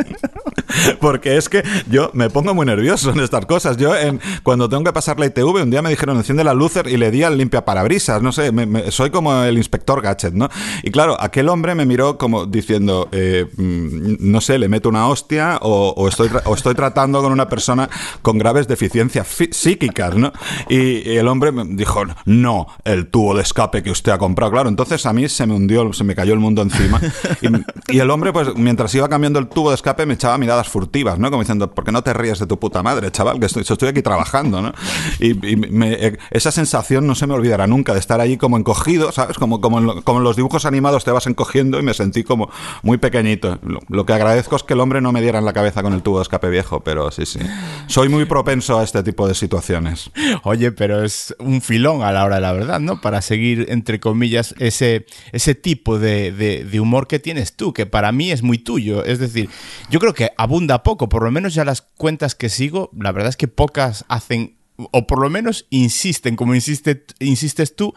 Porque es que yo me pongo muy nervioso en estas cosas. Yo, en, cuando tengo que pasar la ITV, un día me dijeron enciende la lucer y le di al limpia parabrisas. No sé, soy como el inspector Gadget, ¿no? Y claro, aquel hombre me miró como diciendo, eh, mm, no sé, le meto una hostia o, estoy, o estoy tratando con una persona con graves deficiencias psíquicas, ¿no? Y, el hombre me dijo, no, el tubo de escape que usted ha comprado. Claro, entonces a mí se me hundió, se me cayó el mundo encima. Y, y el hombre, pues mientras iba cambiando el tubo de escape, me echaba miradas furtivas, ¿no? Como diciendo, ¿por qué no te ríes de tu puta madre, chaval? Que estoy, aquí trabajando, ¿no? Y, eh, esa sensación no se me olvidará nunca, de estar allí como encogido, ¿sabes? Como, como, en, como los dibujos animados te vas encogiendo y me sentí como muy pequeñito. Lo, que agradezco es que el hombre no me diera en la cabeza con el tubo de escape viejo, pero sí, sí. Soy muy propenso a este tipo de situaciones. Oye, pero es un filón a la hora de la verdad, ¿no? Para seguir, entre comillas, ese, ese tipo de, de, humor que tienes tú, que para mí es muy tuyo. Es decir, yo creo que abunda poco, por lo menos ya las cuentas que sigo, la verdad es que pocas hacen o por lo menos insisten, como insiste, insistes tú,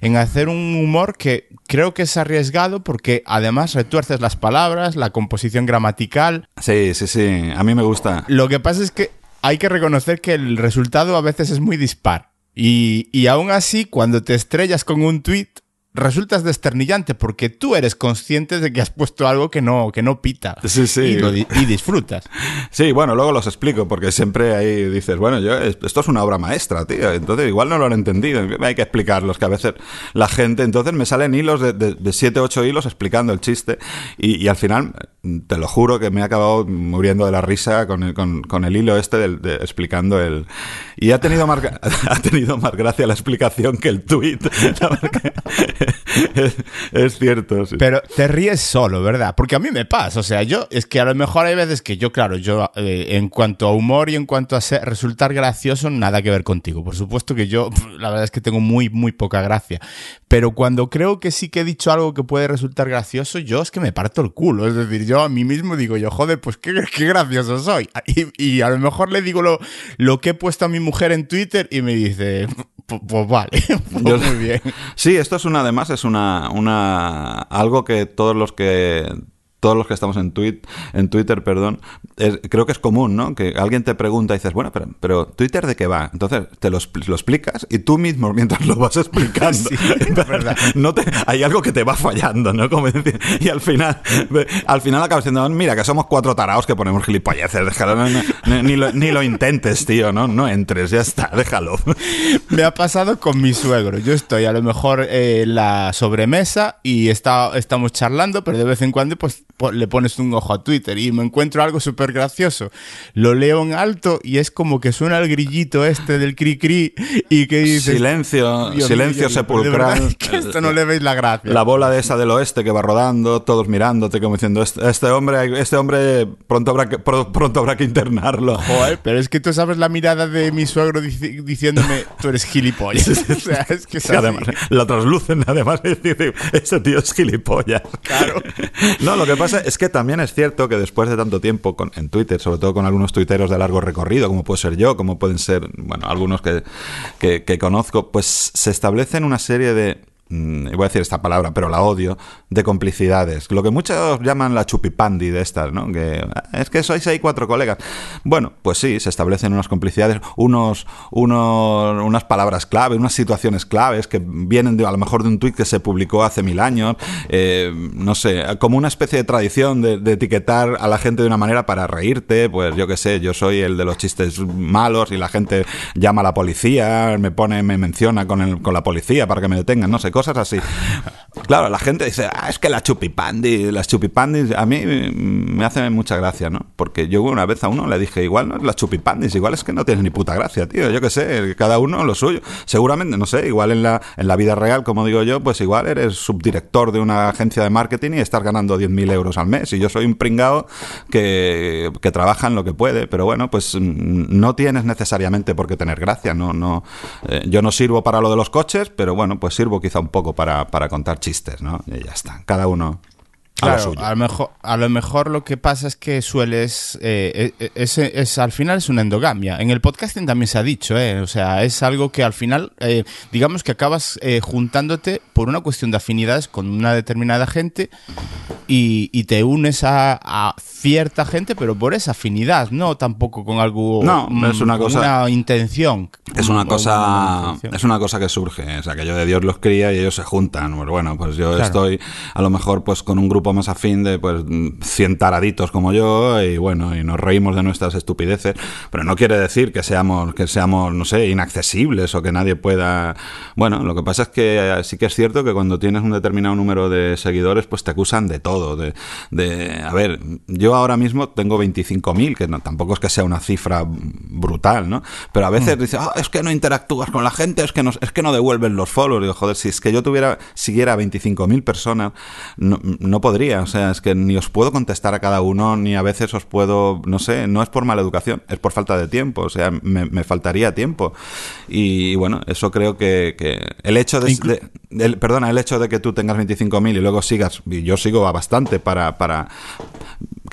en hacer un humor que creo que es arriesgado porque además retuerces las palabras, la composición gramatical. Sí, sí, sí, a mí me gusta. Lo que pasa es que hay que reconocer que el resultado a veces es muy dispar. Y, y aún así, cuando te estrellas con un tweet, resultas desternillante porque tú eres consciente de que has puesto algo que no, que no pita. Sí, sí. Y, disfrutas. Sí, bueno, luego los explico porque siempre ahí dices, bueno, yo, esto es una obra maestra, tío. Entonces igual no lo han entendido. Hay que explicarlos, que a veces la gente... Entonces me salen hilos de, de, siete, ocho hilos explicando el chiste y, al final, te lo juro que me he acabado muriendo de la risa con el, con, el hilo este de, explicando el... Y ha tenido, más, ha tenido más gracia la explicación que el tweet. es, cierto. Pero te ríes solo, ¿verdad? Porque a mí me pasa. O sea, yo, es que a lo mejor hay veces que yo, claro, yo eh, en cuanto a humor y en cuanto a resultar gracioso, nada que ver contigo. Por supuesto que yo, la verdad es que tengo muy, muy poca gracia. Pero cuando creo que sí que he dicho algo que puede resultar gracioso, yo es que me parto el culo. Es decir, yo a mí mismo digo, yo, joder, pues qué, qué gracioso soy. Y, a lo mejor le digo lo, lo que he puesto a mi mujer en Twitter y me dice, pues, vale, pues muy bien. Sí, esto es una, además, es una, una, algo que todos los que todos los que estamos en, tweet, en Twitter, perdón, creo que es común, ¿no? Que alguien te pregunta y dices, bueno, pero, pero ¿Twitter de qué va? Entonces te lo, explicas y tú mismo, mientras lo vas explicando, no te, hay algo que te va fallando, ¿no? Como decir, y al final, al final acabas diciendo, mira, que somos cuatro taraos que ponemos gilipolleces, déjalo, ni, lo, ni, lo, intentes, tío, ¿no? No entres, ya está, déjalo. Me ha pasado con mi suegro. Yo estoy a lo mejor en la sobremesa y está, estamos charlando, pero de vez en cuando, pues le pones un ojo a Twitter y me encuentro algo súper gracioso. Lo leo en alto y es como que suena el grillito este del cri cri y que dice Silencio, silencio sepulcral. Que esto no le veis la gracia. La bola de esa del oeste que va rodando, todos mirándote como diciendo, este, este hombre, este hombre pronto habrá que, pronto habrá que internarlo. Joder, pero es que tú sabes la mirada de mi suegro diciéndome, tú eres gilipollas. o sea, es que además, la traslucen además dice, ese tío es gilipollas. Claro. No, lo que pasa es que también es cierto que después de tanto tiempo con, en Twitter, sobre todo con algunos tuiteros de largo recorrido, como puede ser yo, como pueden ser, bueno, algunos que, que conozco, pues se establecen una serie de voy a decir esta palabra, pero la odio, de complicidades. Lo que muchos llaman la chupipandi de estas, ¿no? Que es que sois ahí cuatro colegas. Bueno, pues sí, se establecen unas complicidades, unos, unos, unas palabras clave, unas situaciones claves que vienen de, a lo mejor de un tuit que se publicó hace mil años. Eh, no sé, como una especie de tradición de, etiquetar a la gente de una manera para reírte. Pues yo qué sé, yo soy el de los chistes malos y la gente llama a la policía, me pone, me menciona con, el, con la policía para que me detengan, no sé cosas así. Claro, la gente dice, ah, es que la chupipandi, las chupipandis, a mí me hace mucha gracia, ¿no? Porque yo una vez a uno le dije, igual no es las chupipandis, igual es que no tienes ni puta gracia, tío, yo qué sé, cada uno lo suyo. Seguramente, no sé, igual en la, en la vida real, como digo yo, pues igual eres subdirector de una agencia de marketing y estás ganando 10.000 euros al mes. Y yo soy un pringao que, que trabaja en lo que puede, pero bueno, pues no tienes necesariamente por qué tener gracia, no, no, eh, yo no sirvo para lo de los coches, pero bueno, pues sirvo quizá un poco para, para contar chistes, ¿no? Y ya está. Cada uno Claro, a lo, mejor, a lo mejor lo que pasa es que sueles. Eh, eh, es, es, al final es una endogamia. En el podcasting también se ha dicho, eh, o sea, es algo que al final, eh, digamos que acabas juntándote por una cuestión de afinidades con una determinada gente y, y te unes a, a, cierta gente, pero por esa afinidad, no tampoco con algo. No, es una cosa. Una intención. Es una cosa. es una cosa que surge. O sea, que yo de Dios los cría y ellos se juntan. Pues bueno, pues yo estoy a lo mejor pues con un grupo más afín de pues 100 taraditos como yo y bueno, y nos reímos de nuestras estupideces, pero no quiere decir que seamos que seamos, no sé, inaccesibles o que nadie pueda, bueno, lo que pasa es que sí que es cierto que cuando tienes un determinado número de seguidores, pues te acusan de todo, de, de a ver, yo ahora mismo tengo 25.000, que no, tampoco es que sea una cifra brutal, ¿no? Pero a veces mm. dices, ah, es que no interactúas con la gente, es que no, es que no devuelven los followers. Digo, joder, si es que yo tuviera, siguiera 25.000 personas, no, no podría o sea, es que ni os puedo contestar a cada uno, ni a veces os puedo, no sé, no es por mala educación, es por falta de tiempo, o sea, me, faltaría tiempo. Y, bueno, eso creo que, el hecho de, perdona, el hecho de que tú tengas 25.000 y luego sigas, y yo sigo a bastante para, para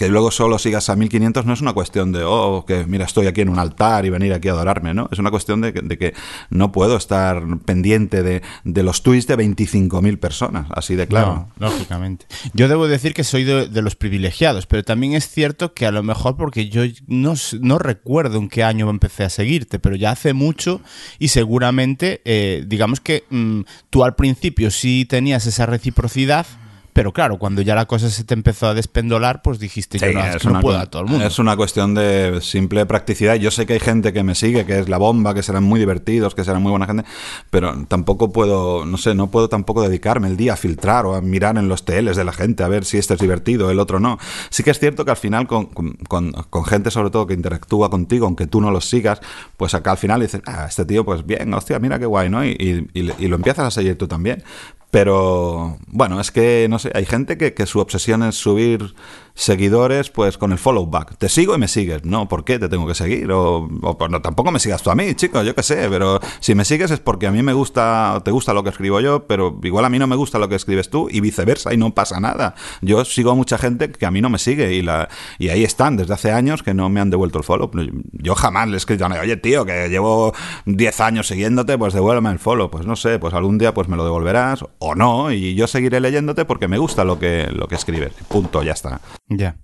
que luego solo sigas a 1500 no es una cuestión de, oh, que mira, estoy aquí en un altar y venir aquí a adorarme, ¿no? Es una cuestión de que, no puedo estar pendiente de, los tweets de 25.000 personas, así de claro. lógicamente. Yo debo decir que soy de, los privilegiados, pero también es cierto que a lo mejor porque yo no, no recuerdo en qué año empecé a seguirte, pero ya hace mucho y seguramente, eh, digamos que mm, tú al principio sí tenías esa reciprocidad pero claro, cuando ya la cosa se te empezó a despendolar, pues dijiste, yo no, es no puedo a todo el mundo. Es una cuestión de simple practicidad. Yo sé que hay gente que me sigue, que es la bomba, que serán muy divertidos, que serán muy buena gente, pero tampoco puedo, no sé, no puedo tampoco dedicarme el día a filtrar o a mirar en los TLs de la gente, a ver si este es divertido, el otro no. Sí que es cierto que al final con, con, con gente sobre todo que interactúa contigo, aunque tú no los sigas, pues acá al final dices, ah, este tío, pues bien, hostia, mira qué guay, ¿no? Y, y, y lo empiezas a seguir tú también Pero bueno, es que no sé, hay gente que, que su obsesión es subir seguidores, pues con el follow back. Te sigo y me sigues. No, ¿por qué te tengo que seguir? O, pues no, tampoco me sigas tú a mí, chicos, yo qué sé. Pero si me sigues es porque a mí me gusta, te gusta lo que escribo yo, pero igual a mí no me gusta lo que escribes tú y viceversa y no pasa nada. Yo sigo a mucha gente que a mí no me sigue y, la, y ahí están desde hace años que no me han devuelto el follow. Yo jamás le he escrito a nadie, oye tío, que llevo 10 años siguiéndote, pues devuélveme el follow. Pues no sé, pues algún día pues me lo devolverás o no y yo seguiré leyéndote porque me gusta lo que, lo que escribes. Punto, ya está. Ya.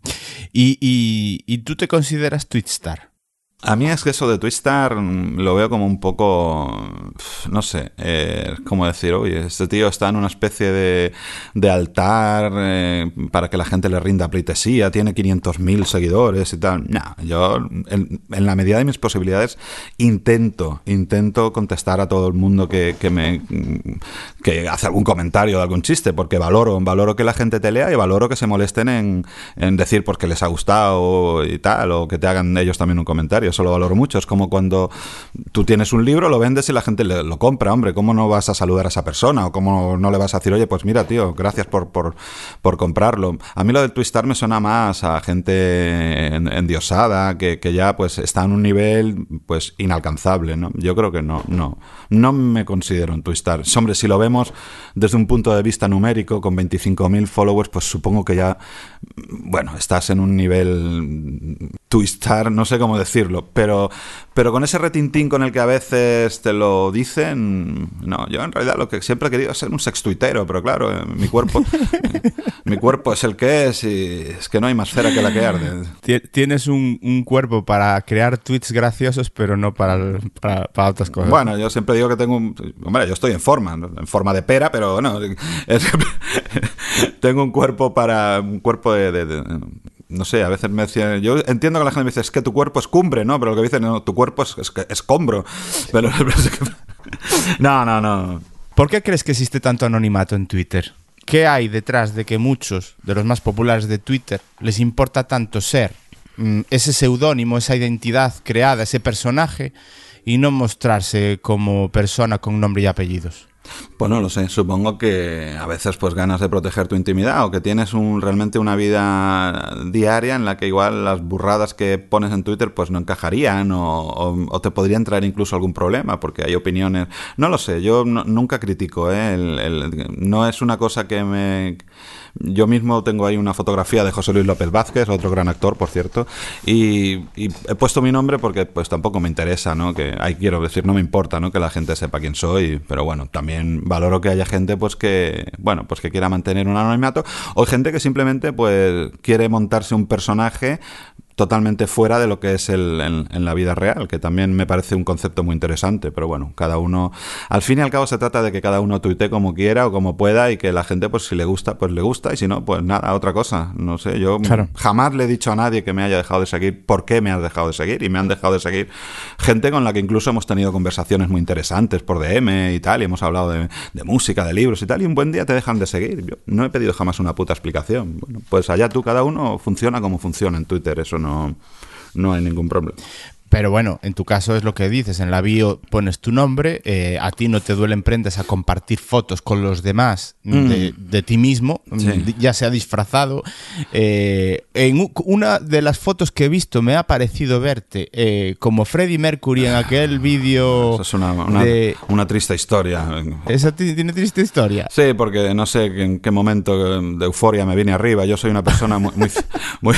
¿Y, y, y tú te consideras Twitstar? A mí es que eso de Twistar lo veo como un poco, no sé, eh, como decir, oye, este tío está en una especie de, de altar eh, para que la gente le rinda pleitesía, tiene 500.000 seguidores y tal. No, yo en, la medida de mis posibilidades intento, intento contestar a todo el mundo que, que, me que hace algún comentario, algún chiste, porque valoro, valoro que la gente te lea y valoro que se molesten en, en decir porque les ha gustado y tal, o que te hagan ellos también un comentario eso lo valoro mucho. Es como cuando tú tienes un libro, lo vendes y la gente lo compra, hombre, ¿cómo no vas a saludar a esa persona? ¿O cómo no le vas a decir, oye, pues mira, tío, gracias por, por, comprarlo? A mí lo del twistar me suena más a gente endiosada, que, que ya pues está en un nivel pues inalcanzable, ¿no? Yo creo que no, no, no me considero un twistar. Hombre, si lo vemos desde un punto de vista numérico, con 25.000 followers, pues supongo que ya, bueno, estás en un nivel twistar, no sé cómo decirlo, pero, pero con ese retintín con el que a veces te lo dicen, no, yo en realidad lo que siempre he querido es ser un sextuitero, pero claro, eh, mi cuerpo, mi cuerpo es el que es y es que no hay más cera que la que arde. Tienes un, un cuerpo para crear tweets graciosos, pero no para, para, para, otras cosas. Bueno, yo siempre digo que tengo un... Hombre, yo estoy en forma, en forma de pera, pero es, tengo un cuerpo para... un cuerpo de, de, de no sé, a veces me decían, yo entiendo que la gente me dice, es que tu cuerpo es cumbre, ¿no? Pero lo que dicen, no, tu cuerpo es, es, es combro. Pero, no, no, no. ¿Por qué crees que existe tanto anonimato en Twitter? ¿Qué hay detrás de que muchos de los más populares de Twitter les importa tanto ser mm, ese seudónimo, esa identidad creada, ese personaje, y no mostrarse como persona con nombre y apellidos? Pues no lo sé, supongo que a veces pues ganas de proteger tu intimidad o que tienes un, realmente una vida diaria en la que igual las burradas que pones en Twitter pues no encajarían o, te podría entrar incluso algún problema porque hay opiniones... No lo sé, yo nunca critico, ¿eh? no es una cosa que me yo mismo tengo ahí una fotografía de José Luis López Vázquez, otro gran actor, por cierto, y, y, he puesto mi nombre porque pues tampoco me interesa, ¿no? Que ahí quiero decir, no me importa, ¿no? Que la gente sepa quién soy, pero bueno, también valoro que haya gente pues que, bueno, pues que quiera mantener un anonimato o gente que simplemente pues quiere montarse un personaje totalmente fuera de lo que es el, en, en, la vida real, que también me parece un concepto muy interesante, pero bueno, cada uno, al fin y al cabo se trata de que cada uno tuite como quiera o como pueda y que la gente pues si le gusta, pues le gusta y si no, pues nada, otra cosa, no sé, yo claro. jamás le he dicho a nadie que me haya dejado de seguir por qué me has dejado de seguir y me han dejado de seguir gente con la que incluso hemos tenido conversaciones muy interesantes por DM y tal, y hemos hablado de, de música, de libros y tal, y un buen día te dejan de seguir, yo no he pedido jamás una puta explicación, bueno, pues allá tú, cada uno funciona como funciona en Twitter, eso no no, no hay ningún problema. Pero bueno, en tu caso es lo que dices, en la bio pones tu nombre, eh, a ti no te duelen prendas a compartir fotos con los demás mm. de, de, ti mismo, sí. ya sea disfrazado. Eh, en una de las fotos que he visto me ha parecido verte eh, como Freddie Mercury en aquel vídeo... Eso es una, una, de... una, triste historia. ¿Esa tiene triste historia? Sí, porque no sé en qué momento de euforia me vine arriba. Yo soy una persona muy... muy, muy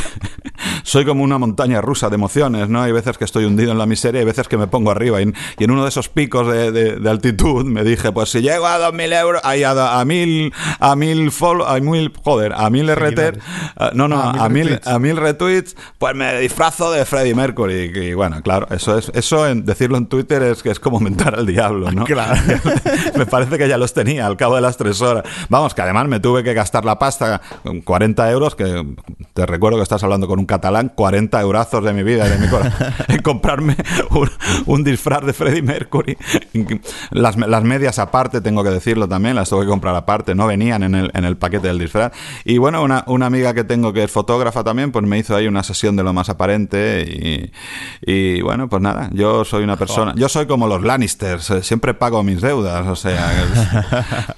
soy como una montaña rusa de emociones, ¿no? Hay veces que estoy hundido en la miseria y veces que me pongo arriba. Y, y en uno de esos picos de, de, de, altitud me dije, pues si llego a 2.000 euros, ahí a, a mil, a mil follow, a mil, joder, a mil RT, uh, no, no, a, mil, retweets. a mil retweets, pues me disfrazo de Freddie Mercury. Y, y, bueno, claro, eso es, eso en decirlo en Twitter es que es como mentar al diablo, ¿no? Claro. me parece que ya los tenía al cabo de las tres horas. Vamos, que además me tuve que gastar la pasta, 40 euros, que te recuerdo que estás hablando con un catalán, 40 eurazos de mi vida, de mi corazón comprarme un, disfraz de Freddie Mercury. Las, las, medias aparte, tengo que decirlo también, las tengo que comprar aparte, no venían en el, en el paquete del disfraz. Y bueno, una, una, amiga que tengo que es fotógrafa también, pues me hizo ahí una sesión de lo más aparente y, y bueno, pues nada, yo soy una persona, yo soy como los Lannisters, eh, siempre pago mis deudas, o sea,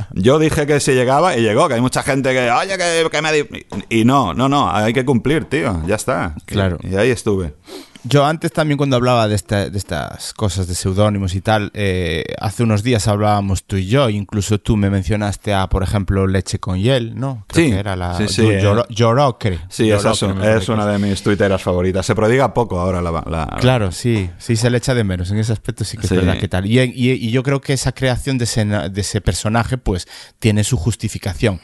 yo dije que si llegaba y llegó, que hay mucha gente que, oye, que, que me... Y no, no, no, hay que cumplir, tío, ya está. Claro. Y ahí estuve. Yo antes también cuando hablaba de, de estas cosas de seudónimos y tal, eh, hace unos días hablábamos tú y yo, incluso tú me mencionaste a, por ejemplo, Leche con Hiel, ¿no? sí, era la sí, sí, Yorocre. Sí, esa es, una de mis tuiteras favoritas. Se prodiga poco ahora la, Claro, sí, sí se le echa de menos. En ese aspecto sí que es verdad que tal. Y, y, yo creo que esa creación de ese, de ese personaje, pues, tiene su justificación.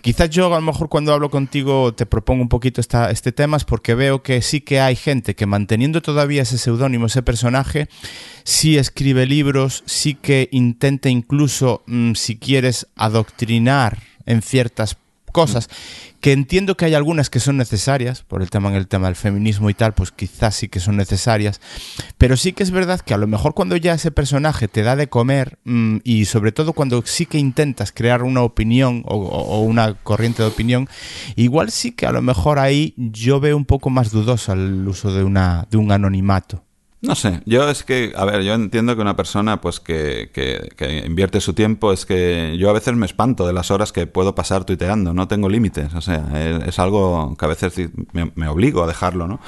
Quizás yo a lo mejor cuando hablo contigo te propongo un poquito esta, este tema es porque veo que sí que hay gente que mantiene teniendo todavía ese seudónimo, ese personaje, sí escribe libros, sí que intenta incluso, mm, si quieres, adoctrinar en ciertas cosas que entiendo que hay algunas que son necesarias, por el tema tema del feminismo y tal, pues quizás sí que son necesarias, pero sí que es verdad que a lo mejor cuando ya ese personaje te da de comer mm, y sobre todo cuando sí que intentas crear una opinión o, una corriente de opinión, igual sí que a lo mejor ahí yo veo un poco más dudoso el uso de, una, de un anonimato. No sé, yo es que, a ver, yo entiendo que una persona pues que, que, invierte su tiempo es que yo a veces me espanto de las horas que puedo pasar tuiteando, no tengo límites, o sea, es, algo que a veces me, obligo a dejarlo, ¿no?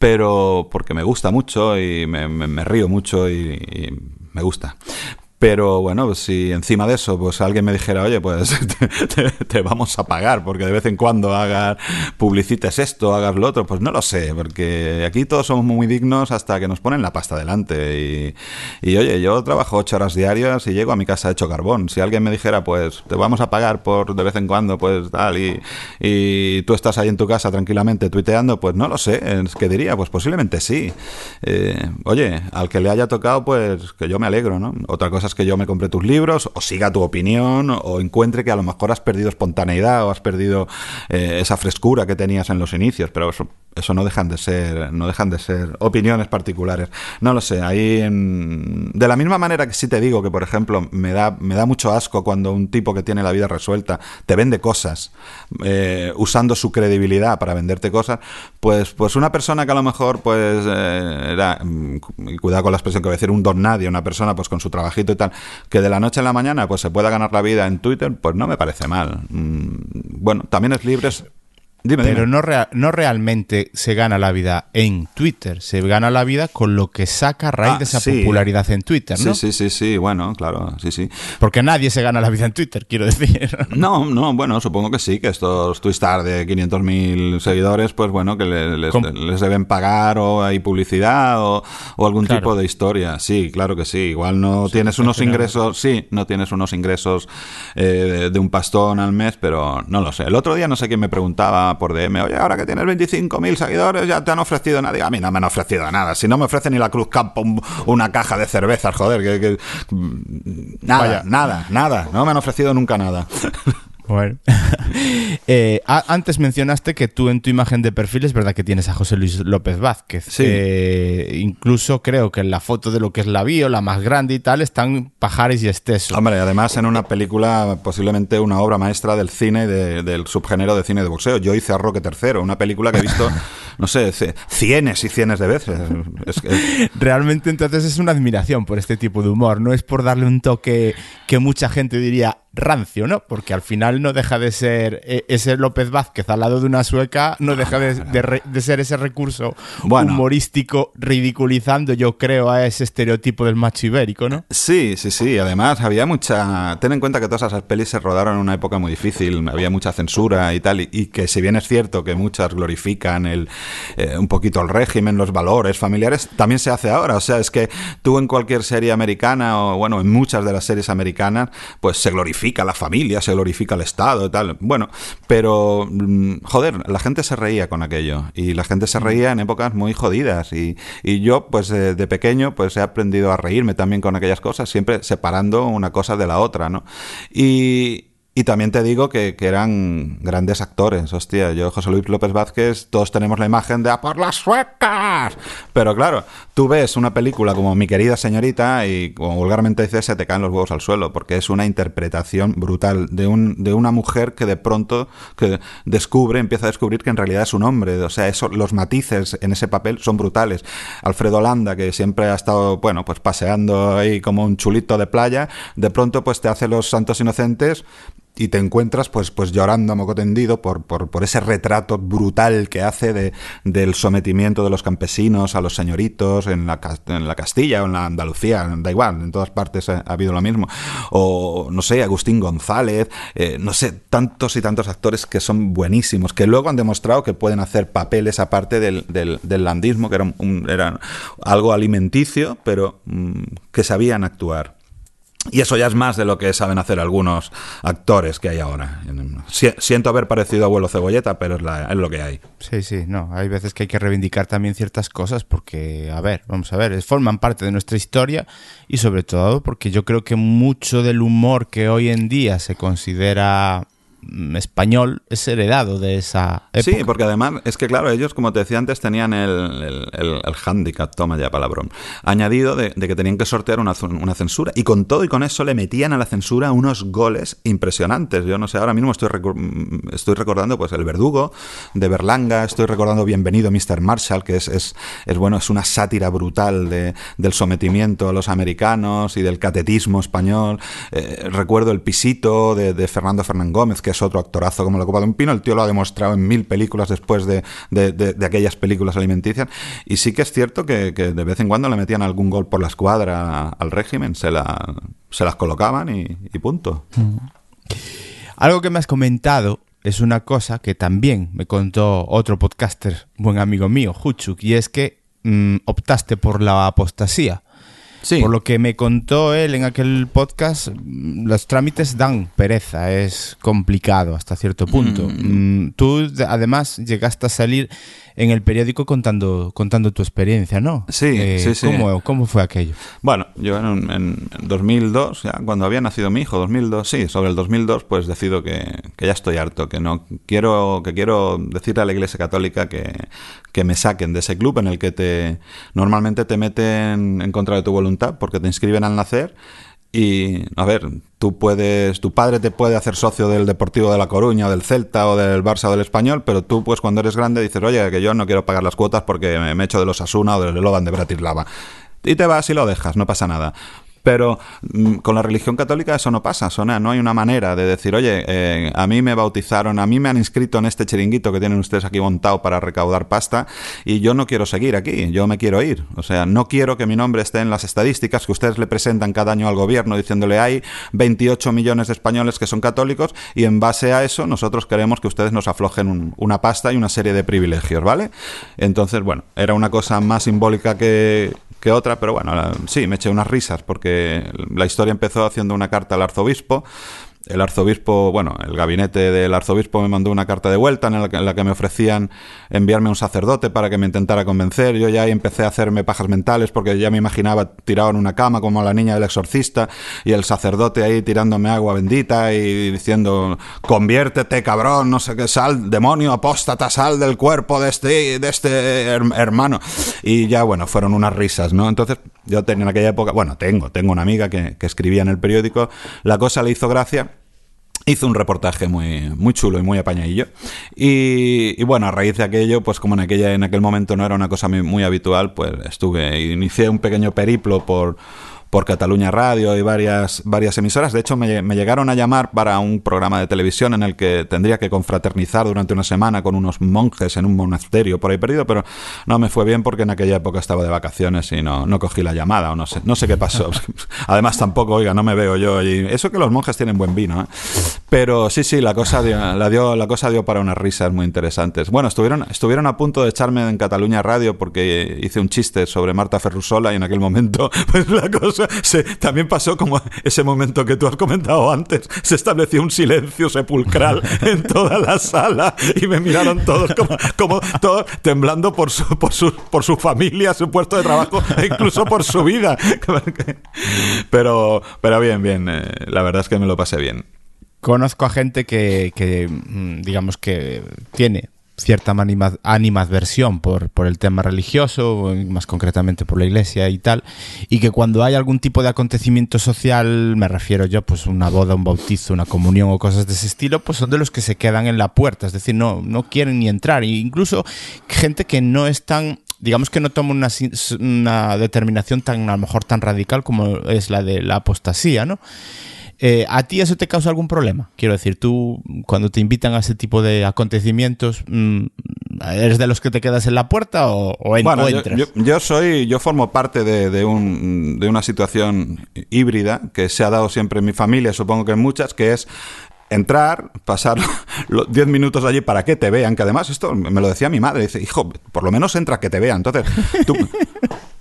Pero porque me gusta mucho y me, río mucho y me gusta. Pero bueno, pues si encima de eso, pues alguien me dijera, oye, pues te, vamos a pagar porque de vez en cuando hagas, publicites esto, hagas lo otro, pues no lo sé, porque aquí todos somos muy dignos hasta que nos ponen la pasta delante. Y, oye, yo trabajo ocho horas diarias y llego a mi casa hecho carbón. Si alguien me dijera, pues te vamos a pagar por de vez en cuando, pues tal, y, y tú estás ahí en tu casa tranquilamente tuiteando, pues no lo sé, es que diría, pues posiblemente sí. Eh, oye, al que le haya tocado, pues que yo me alegro, ¿no? Otra cosa que yo me compré tus libros, o siga tu opinión, o encuentre que a lo mejor has perdido espontaneidad o has perdido eh, esa frescura que tenías en los inicios, pero eso, eso, no dejan de ser, no dejan de ser opiniones particulares. No lo sé, ahí de la misma manera que sí te digo que, por ejemplo, me da, me da mucho asco cuando un tipo que tiene la vida resuelta te vende cosas eh, usando su credibilidad para venderte cosas, pues, pues una persona que a lo mejor, pues, eh, mm, cuidado con la expresión que voy a decir, un don nadie, una persona pues con su trabajito y tal, que de la noche a la mañana pues se pueda ganar la vida en Twitter, pues no me parece mal. Mm, bueno, también es libre, pero No, no realmente se gana la vida en Twitter, se gana la vida con lo que saca a raíz ah, de esa popularidad en Twitter, ¿no? Sí, sí, sí, sí, bueno, claro, sí, sí. Porque nadie se gana la vida en Twitter, quiero decir. No, no, bueno, supongo que sí, que estos Twistar de 500.000 seguidores, pues bueno, que les, deben pagar o hay publicidad o, algún tipo de historia. Sí, claro que sí. Igual no tienes unos ingresos, sí, no tienes unos ingresos eh, de un pastón al mes, pero no lo sé. El otro día no sé quién me preguntaba por DM, oye, ahora que tienes 25.000 seguidores, ya te han ofrecido nada. a mí no me han ofrecido nada. Si no me ofrecen ni la Cruz Campo una caja de cervezas, joder, que, nada, nada, nada. No me han ofrecido nunca nada. Bueno. Eh, antes mencionaste que tú en tu imagen de perfil es verdad que tienes a José Luis López Vázquez. Sí. Eh, incluso creo que en la foto de lo que es la bio, la más grande y tal, están Pajares y Esteso. Hombre, además en una película, posiblemente una obra maestra del cine, del subgénero de cine de boxeo. Yo hice a Roque III, una película que he visto, no sé, cienes y cienes de veces. Realmente entonces es una admiración por este tipo de humor. No es por darle un toque que mucha gente diría, rancio, ¿no? Porque al final no deja de ser e, ese López Vázquez al lado de una sueca, no deja de, ser ese recurso humorístico ridiculizando, yo creo, a ese estereotipo del macho ibérico, ¿no? Sí, sí, sí. Además, había mucha. Ten en cuenta que todas esas pelis se rodaron en una época muy difícil, había mucha censura y tal, y, que si bien es cierto que muchas glorifican el, eh, un poquito el régimen, los valores familiares, también se hace ahora. O sea, es que tú en cualquier serie americana, o bueno, en muchas de las series americanas, pues se glorifica la familia, se glorifica el Estado y tal. Bueno, pero mm, joder, la gente se reía con aquello y la gente se reía en épocas muy jodidas y, yo pues de, pequeño pues he aprendido a reírme también con aquellas cosas, siempre separando una cosa de la otra, ¿no? Y, Y también te digo que, eran grandes actores. Hostia, yo, José Luis López Vázquez, todos tenemos la imagen de ¡A por las suecas! Pero claro, tú ves una película como Mi querida señorita y, como vulgarmente dices, se te caen los huevos al suelo, porque es una interpretación brutal de, un, de una mujer que de pronto que descubre, empieza a descubrir que en realidad es un hombre. O sea, eso, los matices en ese papel son brutales. Alfredo Landa, que siempre ha estado, bueno, pues paseando ahí como un chulito de playa, de pronto pues te hace los santos inocentes y te encuentras pues, pues llorando a moco tendido por, por, ese retrato brutal que hace de, del sometimiento de los campesinos a los señoritos en la, Castilla o en la Andalucía, da igual, en todas partes ha, habido lo mismo. O, no sé, Agustín González, eh, no sé, tantos y tantos actores que son buenísimos, que luego han demostrado que pueden hacer papeles aparte del, del, landismo, que era algo alimenticio, pero mm, que sabían actuar. Y eso ya es más de lo que saben hacer algunos actores que hay ahora. Siento haber parecido abuelo cebolleta, pero es, lo que hay. Sí, sí, no. Hay veces que hay que reivindicar también ciertas cosas porque, a ver, vamos a ver, forman parte de nuestra historia y sobre todo porque yo creo que mucho del humor que hoy en día se considera español es heredado de esa época. Sí, porque además es que, claro, ellos, como te decía antes, tenían el, el, handicap, toma ya palabrón, añadido de, que tenían que sortear una, una, censura. Y con todo y con eso le metían a la censura unos goles impresionantes. Yo no sé, ahora mismo estoy, mm, estoy recordando pues El Verdugo de Berlanga, estoy recordando Bienvenido Mr. Marshall, que es, es, es bueno, es una sátira brutal de, del sometimiento a los americanos y del catetismo español. Eh, recuerdo El Pisito de, de Fernando Fernán Gómez, que es otro actorazo como la Copa de un Pino. El tío lo ha demostrado en mil películas después de, aquellas películas alimenticias. Y sí que es cierto que, de vez en cuando le metían algún gol por la escuadra al régimen, se, la, se las colocaban y, punto. Mm. Algo que me has comentado es una cosa que también me contó otro podcaster, buen amigo mío, Huchuk, y es que mm, optaste por la apostasía. Por lo que me contó él en aquel podcast, los trámites dan pereza, es complicado hasta cierto punto. Mm. Mm, tú además llegaste a salir en el periódico contando, contando tu experiencia, ¿no? Sí, eh, sí, sí. ¿cómo, ¿cómo, fue aquello? Bueno, yo en, en 2002, ya, cuando había nacido mi hijo, 2002, sí, sobre el 2002, pues decido que, que, ya estoy harto, que no quiero, que quiero decirle a la Iglesia Católica que, que me saquen de ese club en el que te normalmente te meten en contra de tu voluntad porque te inscriben al nacer y, a ver, tú puedes, tu padre te puede hacer socio del Deportivo de La Coruña, del Celta, o del Barça o del Español, pero tú, pues cuando eres grande, dices, oye, que yo no quiero pagar las cuotas porque me echo de los Asuna o del Lodan de Bratislava. Y te vas y lo dejas, no pasa nada. Pero mm, con la religión católica eso no pasa, Sona. No hay una manera de decir, oye, eh, a mí me bautizaron, a mí me han inscrito en este chiringuito que tienen ustedes aquí montado para recaudar pasta y yo no quiero seguir aquí, yo me quiero ir. O sea, no quiero que mi nombre esté en las estadísticas que ustedes le presentan cada año al gobierno diciéndole hay 28 millones de españoles que son católicos y en base a eso nosotros queremos que ustedes nos aflojen una pasta y una serie de privilegios, ¿vale? Entonces, bueno, era una cosa más simbólica que, que otra, pero bueno, sí, me eché unas risas porque la historia empezó haciendo una carta al arzobispo el arzobispo, bueno, el gabinete del arzobispo me mandó una carta de vuelta en la, que, me ofrecían enviarme un sacerdote para que me intentara convencer. Yo ya empecé a hacerme pajas mentales porque ya me imaginaba tirado en una cama como la niña del exorcista y el sacerdote ahí tirándome agua bendita y diciendo, conviértete cabrón, no sé qué, sal, demonio, apóstata, sal del cuerpo de este, de este hermano. Y ya, bueno, fueron unas risas, ¿no? Entonces yo tenía en aquella época, bueno, tengo, tengo una amiga que, que escribía en el periódico, la cosa le hizo gracia hizo un reportaje muy, muy chulo y muy apañadillo. Y, y, bueno, a raíz de aquello, pues como en, aquella, en aquel momento no era una cosa muy, muy habitual, pues estuve, inicié un pequeño periplo por por Cataluña Radio y varias, varias emisoras. De hecho, me, llegaron a llamar para un programa de televisión en el que tendría que confraternizar durante una semana con unos monjes en un monasterio por ahí perdido, pero no me fue bien porque en aquella época estaba de vacaciones y no, no cogí la llamada o no sé, no sé qué pasó. Además, tampoco, oiga, no me veo yo. Eso que los monjes tienen buen vino, ¿eh? Pero sí, sí, la cosa dio, la, dio, la cosa dio para unas risas muy interesantes. Bueno, estuvieron, estuvieron a punto de echarme en Cataluña Radio porque hice un chiste sobre Marta Ferrusola y en aquel momento, pues la cosa también pasó como ese momento que tú has comentado antes. Se estableció un silencio sepulcral en toda la sala y me miraron todos como, como todos temblando por su, por, su, por su familia, su puesto de trabajo e incluso por su vida. Pero, pero bien, bien. Eh, la verdad es que me lo pasé bien. conozco a gente que, que, mm, digamos que tiene cierta animadversión por, por el tema religioso, más concretamente por la iglesia y tal, y que cuando hay algún tipo de acontecimiento social, me refiero yo, pues una boda, un bautizo, una comunión o cosas de ese estilo, pues son de los que se quedan en la puerta, es decir, no, no quieren ni entrar, e incluso gente que no es tan digamos que no toma una, una, determinación tan a lo mejor tan radical como es la de la apostasía, ¿no? Eh, ¿A ti eso te causa algún problema? Quiero decir, tú cuando te invitan a ese tipo de acontecimientos, mm, ¿eres de los que te quedas en la puerta o, bueno, Yo, soy, yo formo parte de, un, de una situación híbrida que se ha dado siempre en mi familia, supongo que en muchas, que es entrar, pasar los 10 minutos allí para que te vean, que además esto me lo decía mi madre, dice, hijo, por lo menos entra que te vean. Entonces, tú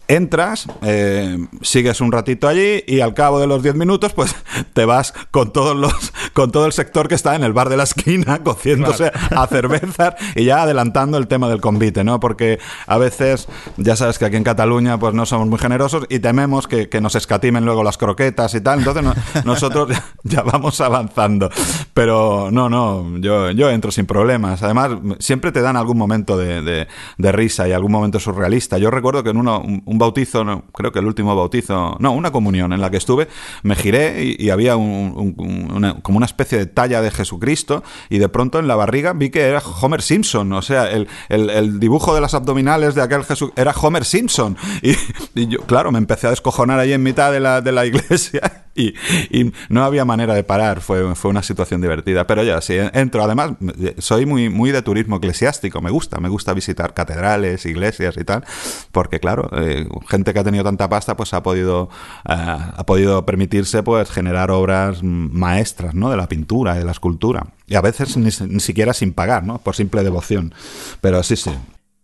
entras, eh, sigues un ratito allí y al cabo de los 10 minutos, pues te vas con todos los, con todo el sector que está en el bar de la esquina, cociéndose a cervezas y ya adelantando el tema del convite, ¿no? Porque a veces, ya sabes que aquí en Cataluña, pues no somos muy generosos y tememos que, nos escatimen luego las croquetas y tal. Entonces nosotros ya vamos avanzando. Pero no, no, yo, yo entro sin problemas. Además, siempre te dan algún momento de, risa y algún momento surrealista. Yo recuerdo que en uno, bautizo, no, creo que el último bautizo, no, una comunión en la que estuve, me giré y, había como una especie de talla de Jesucristo y de pronto en la barriga vi que era Homer Simpson, o sea, el, el, dibujo de las abdominales de aquel Jesús era Homer Simpson. Y, claro, me empecé a descojonar ahí en mitad de la, de la iglesia y, no había manera de parar, fue, fue una situación divertida. Pero ya, sí, entro. Además, soy muy, muy de turismo eclesiástico, me gusta, me gusta visitar catedrales, iglesias y tal, porque claro, eh, gente que ha tenido tanta pasta, pues ha podido, eh, ha podido permitirse pues generar obras maestras, ¿no? De la pintura, de la escultura. Y a veces ni, ni siquiera sin pagar, ¿no? Por simple devoción. Pero sí, sí,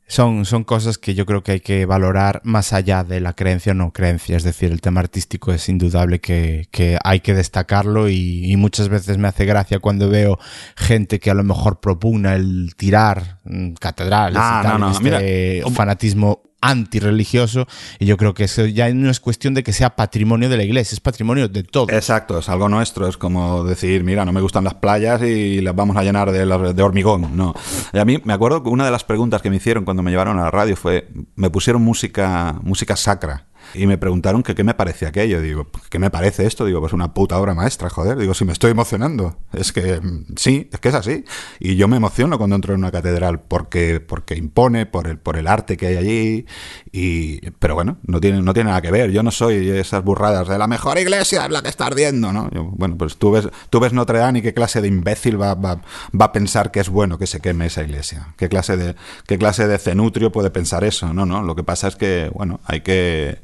son, son cosas que yo creo que hay que valorar más allá de la creencia o no creencia. Es decir, el tema artístico es indudable que, que hay que destacarlo y, muchas veces me hace gracia cuando veo gente que a lo mejor propugna el tirar mm, catedrales y ah, tal, este fanatismo antirreligioso y yo creo que eso ya no es cuestión de que sea patrimonio de la iglesia, es patrimonio de todo. Exacto, es algo nuestro, es como decir, mira, no me gustan las playas y las vamos a llenar de, de hormigón, no. Y a mí me acuerdo que una de las preguntas que me hicieron cuando me llevaron a la radio fue, me pusieron música, música sacra y me preguntaron qué me parece aquello. Digo, ¿qué me parece esto? Digo, pues una puta obra maestra, joder. Digo, si me estoy emocionando. Es que mm, sí, es que es así. Y yo me emociono cuando entro en una catedral porque, porque impone, por el, por el arte que hay allí. Y, pero bueno, no tiene, no tiene nada que ver. Yo no soy esas burradas de la mejor iglesia es la que está ardiendo, ¿no? bueno, pues tú ves, tú ves Notre Dame y qué clase de imbécil va, va, va, a pensar que es bueno que se queme esa iglesia. ¿Qué clase de, qué clase de cenutrio puede pensar eso? No, no. Lo que pasa es que, bueno, hay que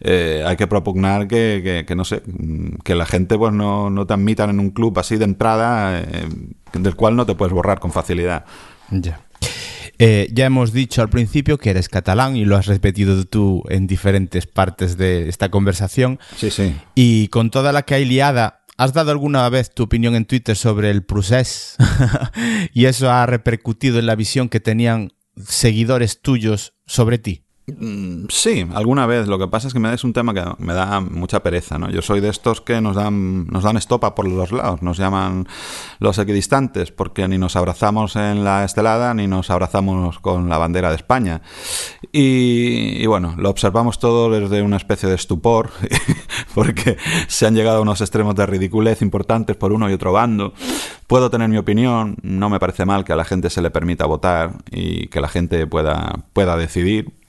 eh, hay que propugnar que, no sé, que la gente pues no, no te admitan en un club así de entrada eh, del cual no te puedes borrar con facilidad. Ya. Eh, ya hemos dicho al principio que eres catalán y lo has repetido tú en diferentes partes de esta conversación. Sí, sí. Y con toda la que hay liada, ¿has dado alguna vez tu opinión en Twitter sobre el procés? y eso ha repercutido en la visión que tenían seguidores tuyos sobre ti. Mm, sí, alguna vez. Lo que pasa es que me da, es un tema que me da mucha pereza, ¿no? Yo soy de estos que nos dan, nos dan estopa por los lados, nos llaman los equidistantes, porque ni nos abrazamos en la estelada ni nos abrazamos con la bandera de España. Y, bueno, lo observamos todo desde una especie de estupor, porque se han llegado a unos extremos de ridiculez importantes por uno y otro bando. Puedo tener mi opinión, no me parece mal que a la gente se le permita votar y que la gente pueda, pueda decidir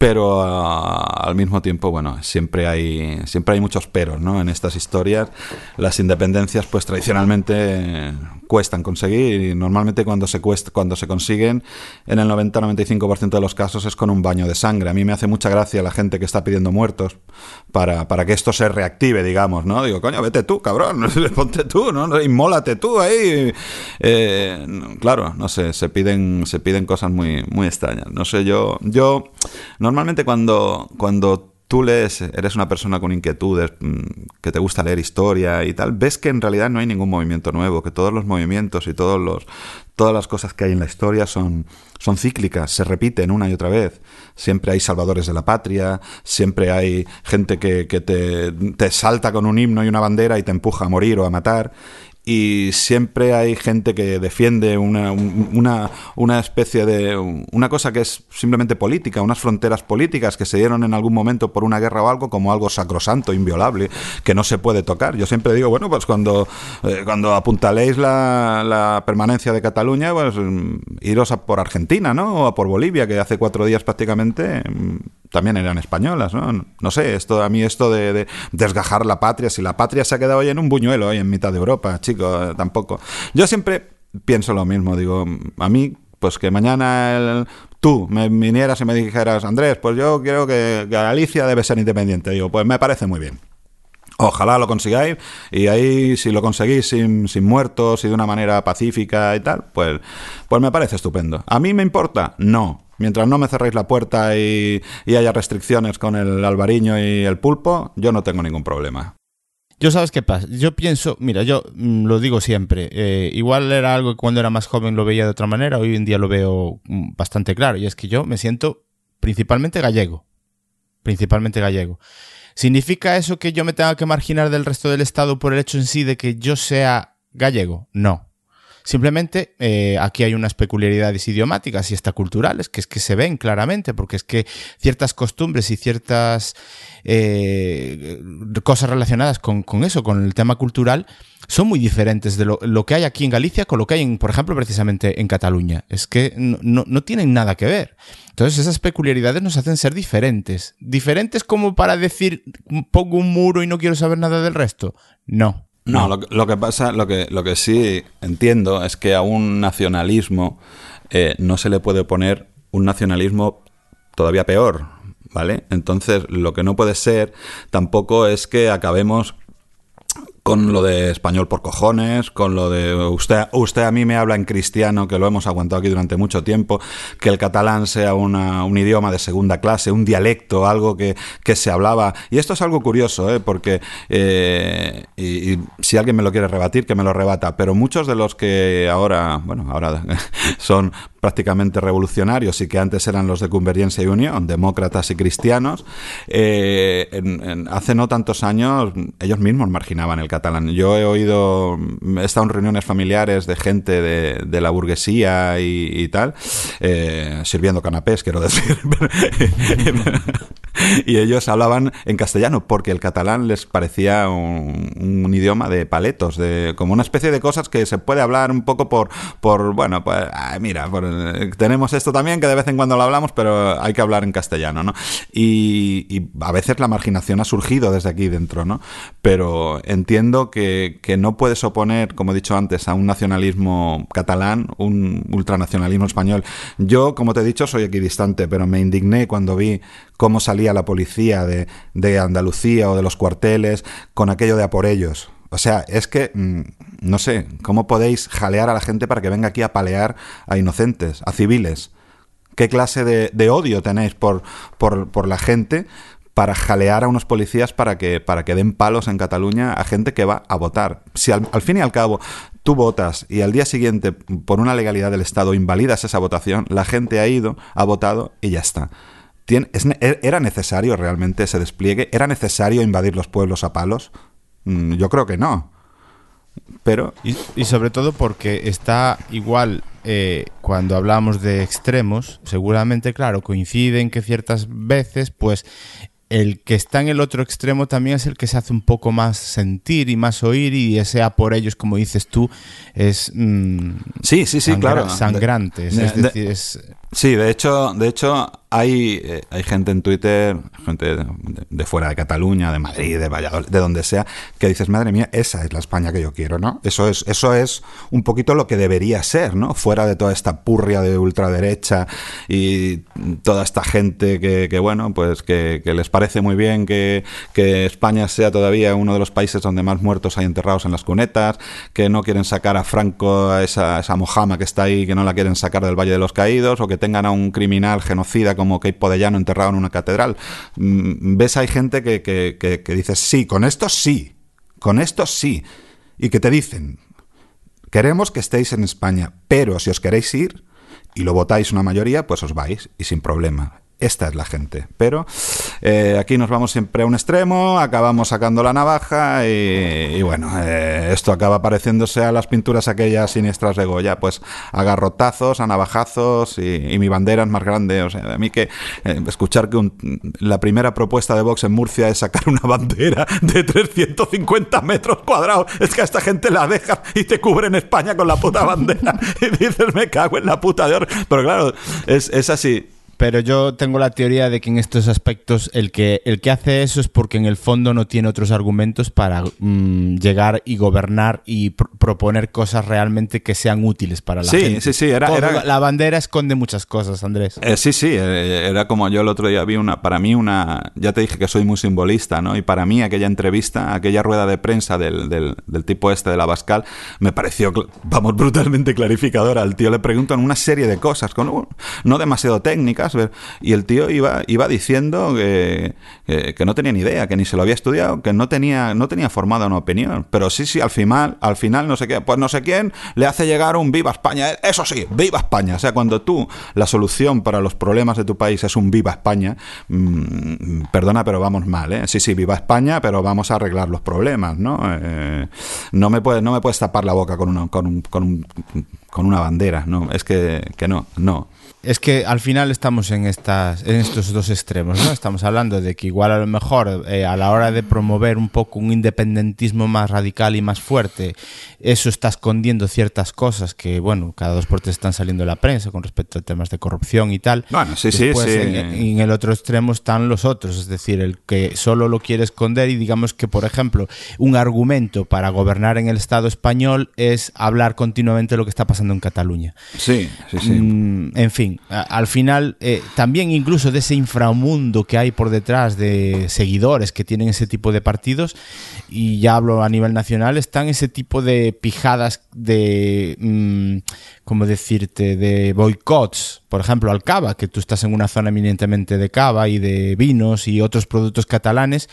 pero ah, al mismo tiempo, bueno, siempre hay, siempre hay muchos peros, ¿no? En estas historias, las independencias, pues tradicionalmente cuestan conseguir y normalmente cuando se, cuesta, cuando se consiguen, en el 90-95% de los casos es con un baño de sangre. A mí me hace mucha gracia la gente que está pidiendo muertos para, para que esto se reactive, digamos, ¿no? Digo, coño, vete tú, cabrón, ponte tú, ¿no? Inmólate tú ahí. Eh, claro, no sé, se piden, se piden cosas muy, muy extrañas. No sé, yo, yo Normalmente cuando, cuando tú lees, eres una persona con inquietudes, mm, que te gusta leer historia y tal, ves que en realidad no hay ningún movimiento nuevo, que todos los movimientos y todos los, todas las cosas que hay en la historia son, son cíclicas, se repiten una y otra vez. Siempre hay salvadores de la patria, siempre hay gente que, que te, te salta con un himno y una bandera y te empuja a morir o a matar. Y siempre hay gente que defiende una, una, una, especie de... una cosa que es simplemente política, unas fronteras políticas que se dieron en algún momento por una guerra o algo como algo sacrosanto, inviolable, que no se puede tocar. Yo siempre digo, bueno, pues cuando, eh, cuando apuntaléis la, la, permanencia de Cataluña, pues mm, iros a por Argentina, ¿no? O a por Bolivia, que hace cuatro días prácticamente mm, también eran españolas, ¿no? No sé, esto a mí esto de, de desgajar la patria, si la patria se ha quedado hoy en un buñuelo, hoy en mitad de Europa, chicos tampoco. Yo siempre pienso lo mismo, digo, a mí, pues que mañana tú me vinieras y me dijeras, Andrés, pues yo creo que, Galicia debe ser independiente. Digo, pues me parece muy bien. Ojalá lo consigáis y ahí si lo conseguís sin, sin, muertos y de una manera pacífica y tal, pues, pues me parece estupendo. ¿A mí me importa? No. Mientras no me cerréis la puerta y, y haya restricciones con el albariño y el pulpo, yo no tengo ningún problema. Yo sabes qué pasa, yo pienso, mira, yo mm, lo digo siempre, eh, igual era algo que cuando era más joven lo veía de otra manera, hoy en día lo veo mm, bastante claro, y es que yo me siento principalmente gallego, principalmente gallego. ¿Significa eso que yo me tenga que marginar del resto del Estado por el hecho en sí de que yo sea gallego? No. Simplemente eh, aquí hay unas peculiaridades idiomáticas y hasta culturales que es que se ven claramente, porque es que ciertas costumbres y ciertas eh, cosas relacionadas con, eso, con el tema cultural, son muy diferentes de lo, que hay aquí en Galicia con lo que hay, en, por ejemplo, precisamente en Cataluña. Es que no, no tienen nada que ver. Entonces esas peculiaridades nos hacen ser diferentes. ¿Diferentes como para decir pongo un muro y no quiero saber nada del resto? No. No, lo, que pasa, lo que, lo que sí entiendo es que a un nacionalismo eh, no se le puede poner un nacionalismo todavía peor, ¿vale? Entonces, lo que no puede ser tampoco es que acabemos con lo de español por cojones, con lo de usted, usted a mí me habla en cristiano, que lo hemos aguantado aquí durante mucho tiempo, que el catalán sea una, un idioma de segunda clase, un dialecto, algo que, que se hablaba. Y esto es algo curioso, ¿eh? porque eh, y, si alguien me lo quiere rebatir, que me lo rebata, pero muchos de los que ahora, bueno, ahora son prácticamente revolucionarios y que antes eran los de Convergencia y Unión, demócratas y cristianos, eh, hace no tantos años ellos mismos marginaban el catalán. Yo he oído, he estado en reuniones familiares de gente de, la burguesía y, tal, eh, sirviendo canapés, quiero decir. y ellos hablaban en castellano porque el catalán les parecía un, idioma de paletos, de como una especie de cosas que se puede hablar un poco por, por bueno, pues mira, tenemos esto también que de vez en cuando lo hablamos, pero hay que hablar en castellano, ¿no? Y, a veces la marginación ha surgido desde aquí dentro, ¿no? Pero entiendo que, que no puedes oponer, como he dicho antes, a un nacionalismo catalán, un ultranacionalismo español. Yo, como te he dicho, soy equidistante, pero me indigné cuando vi cómo salía la policía de, de Andalucía o de los cuarteles con aquello de a por ellos. O sea, es que, mm, no sé, ¿cómo podéis jalear a la gente para que venga aquí a palear a inocentes, a civiles? ¿Qué clase de, odio tenéis por, por, la gente para jalear a unos policías para que, para que den palos en Cataluña a gente que va a votar? Si al, fin y al cabo tú votas y al día siguiente, por una legalidad del Estado, invalidas esa votación, la gente ha ido, ha votado y ya está. E, ¿Era necesario realmente ese despliegue? ¿Era necesario invadir los pueblos a palos? Mm, yo creo que no. Pero... Y, sobre todo porque está igual eh, cuando hablamos de extremos, seguramente, claro, coinciden que ciertas veces, pues el que está en el otro extremo también es el que se hace un poco más sentir y más oír y ese a por ellos, como dices tú, es mm, sí, sí, sí, claro, sangrante. es decir, es... Sí, de hecho, de hecho hay, eh, hay gente en Twitter, gente de, fuera de Cataluña, de Madrid, de Valladolid, de donde sea, que dices, madre mía, esa es la España que yo quiero, ¿no? Eso es, eso es un poquito lo que debería ser, ¿no? Fuera de toda esta purria de ultraderecha y toda esta gente que, que bueno, pues que, les parece muy bien que, que España sea todavía uno de los países donde más muertos hay enterrados en las cunetas, que no quieren sacar a Franco, a esa, esa mojama que está ahí, que no la quieren sacar del Valle de los Caídos, o que tengan a un criminal genocida como Kate Podellano enterrado en una catedral. Mm, ves, hay gente que, que, que, dice, sí, con esto sí, con esto sí. Y que te dicen, queremos que estéis en España, pero si os queréis ir y lo votáis una mayoría, pues os vais y sin problema. esta es la gente. Pero eh, aquí nos vamos siempre a un extremo, acabamos sacando la navaja y, bueno, eh, esto acaba pareciéndose a las pinturas aquellas siniestras de Goya, pues a garrotazos, a navajazos y, mi bandera es más grande. O sea, a mí que eh, escuchar que la primera propuesta de Vox en Murcia es sacar una bandera de 350 metros cuadrados, es que a esta gente la dejas y te cubren España con la puta bandera y dices me cago en la puta de oro. Pero claro, es así pero yo tengo la teoría de que en estos aspectos el que, el que hace eso es porque en el fondo no tiene otros argumentos para mm, llegar y gobernar y proponer cosas realmente que sean útiles para la gente. Sí, sí, sí. Era, La bandera esconde muchas cosas, Andrés. Eh, sí, sí. Eh, era como yo el otro día vi una. Para mí, una. Ya te dije que soy muy simbolista, ¿no? Y para mí, aquella entrevista, aquella rueda de prensa del, del, del tipo este de la Bascal, me pareció, vamos, brutalmente clarificadora. Al tío le preguntan una serie de cosas, con, no demasiado técnicas y el tío iba, iba diciendo que, que, no tenía ni idea, que ni se lo había estudiado, que no tenía, no tenía formada una opinión. Pero sí, sí, al final, al final no sé qué, pues no sé quién le hace llegar un viva España. Eso sí, viva España. O sea, cuando tú la solución para los problemas de tu país es un viva España, mm, perdona, pero vamos mal, ¿eh? Sí, sí, viva España, pero vamos a arreglar los problemas, ¿no? Eh, no, me puedes, no me puedes tapar la boca con una, con, con, con una bandera, ¿no? Es que, que no, no es que al final estamos en estas en estos dos extremos, ¿no? Estamos hablando de que igual a lo mejor eh, a la hora de promover un poco un independentismo más radical y más fuerte, eso está escondiendo ciertas cosas que, bueno, cada dos por tres están saliendo en la prensa con respecto a temas de corrupción y tal. Bueno, sí, sí, sí. En, en, el otro extremo están los otros, es decir, el que solo lo quiere esconder y digamos que, por ejemplo, un argumento para gobernar en el Estado español es hablar continuamente de lo que está pasando en Cataluña. Sí, sí, sí. Mm, en fin, al final, eh, también incluso de ese inframundo que hay por detrás de seguidores que tienen ese tipo de partidos, y ya hablo a nivel nacional, están ese tipo de pijadas de, mm, ¿cómo decirte?, de boicots. Por ejemplo, al cava, que tú estás en una zona eminentemente de cava y de vinos y otros productos catalanes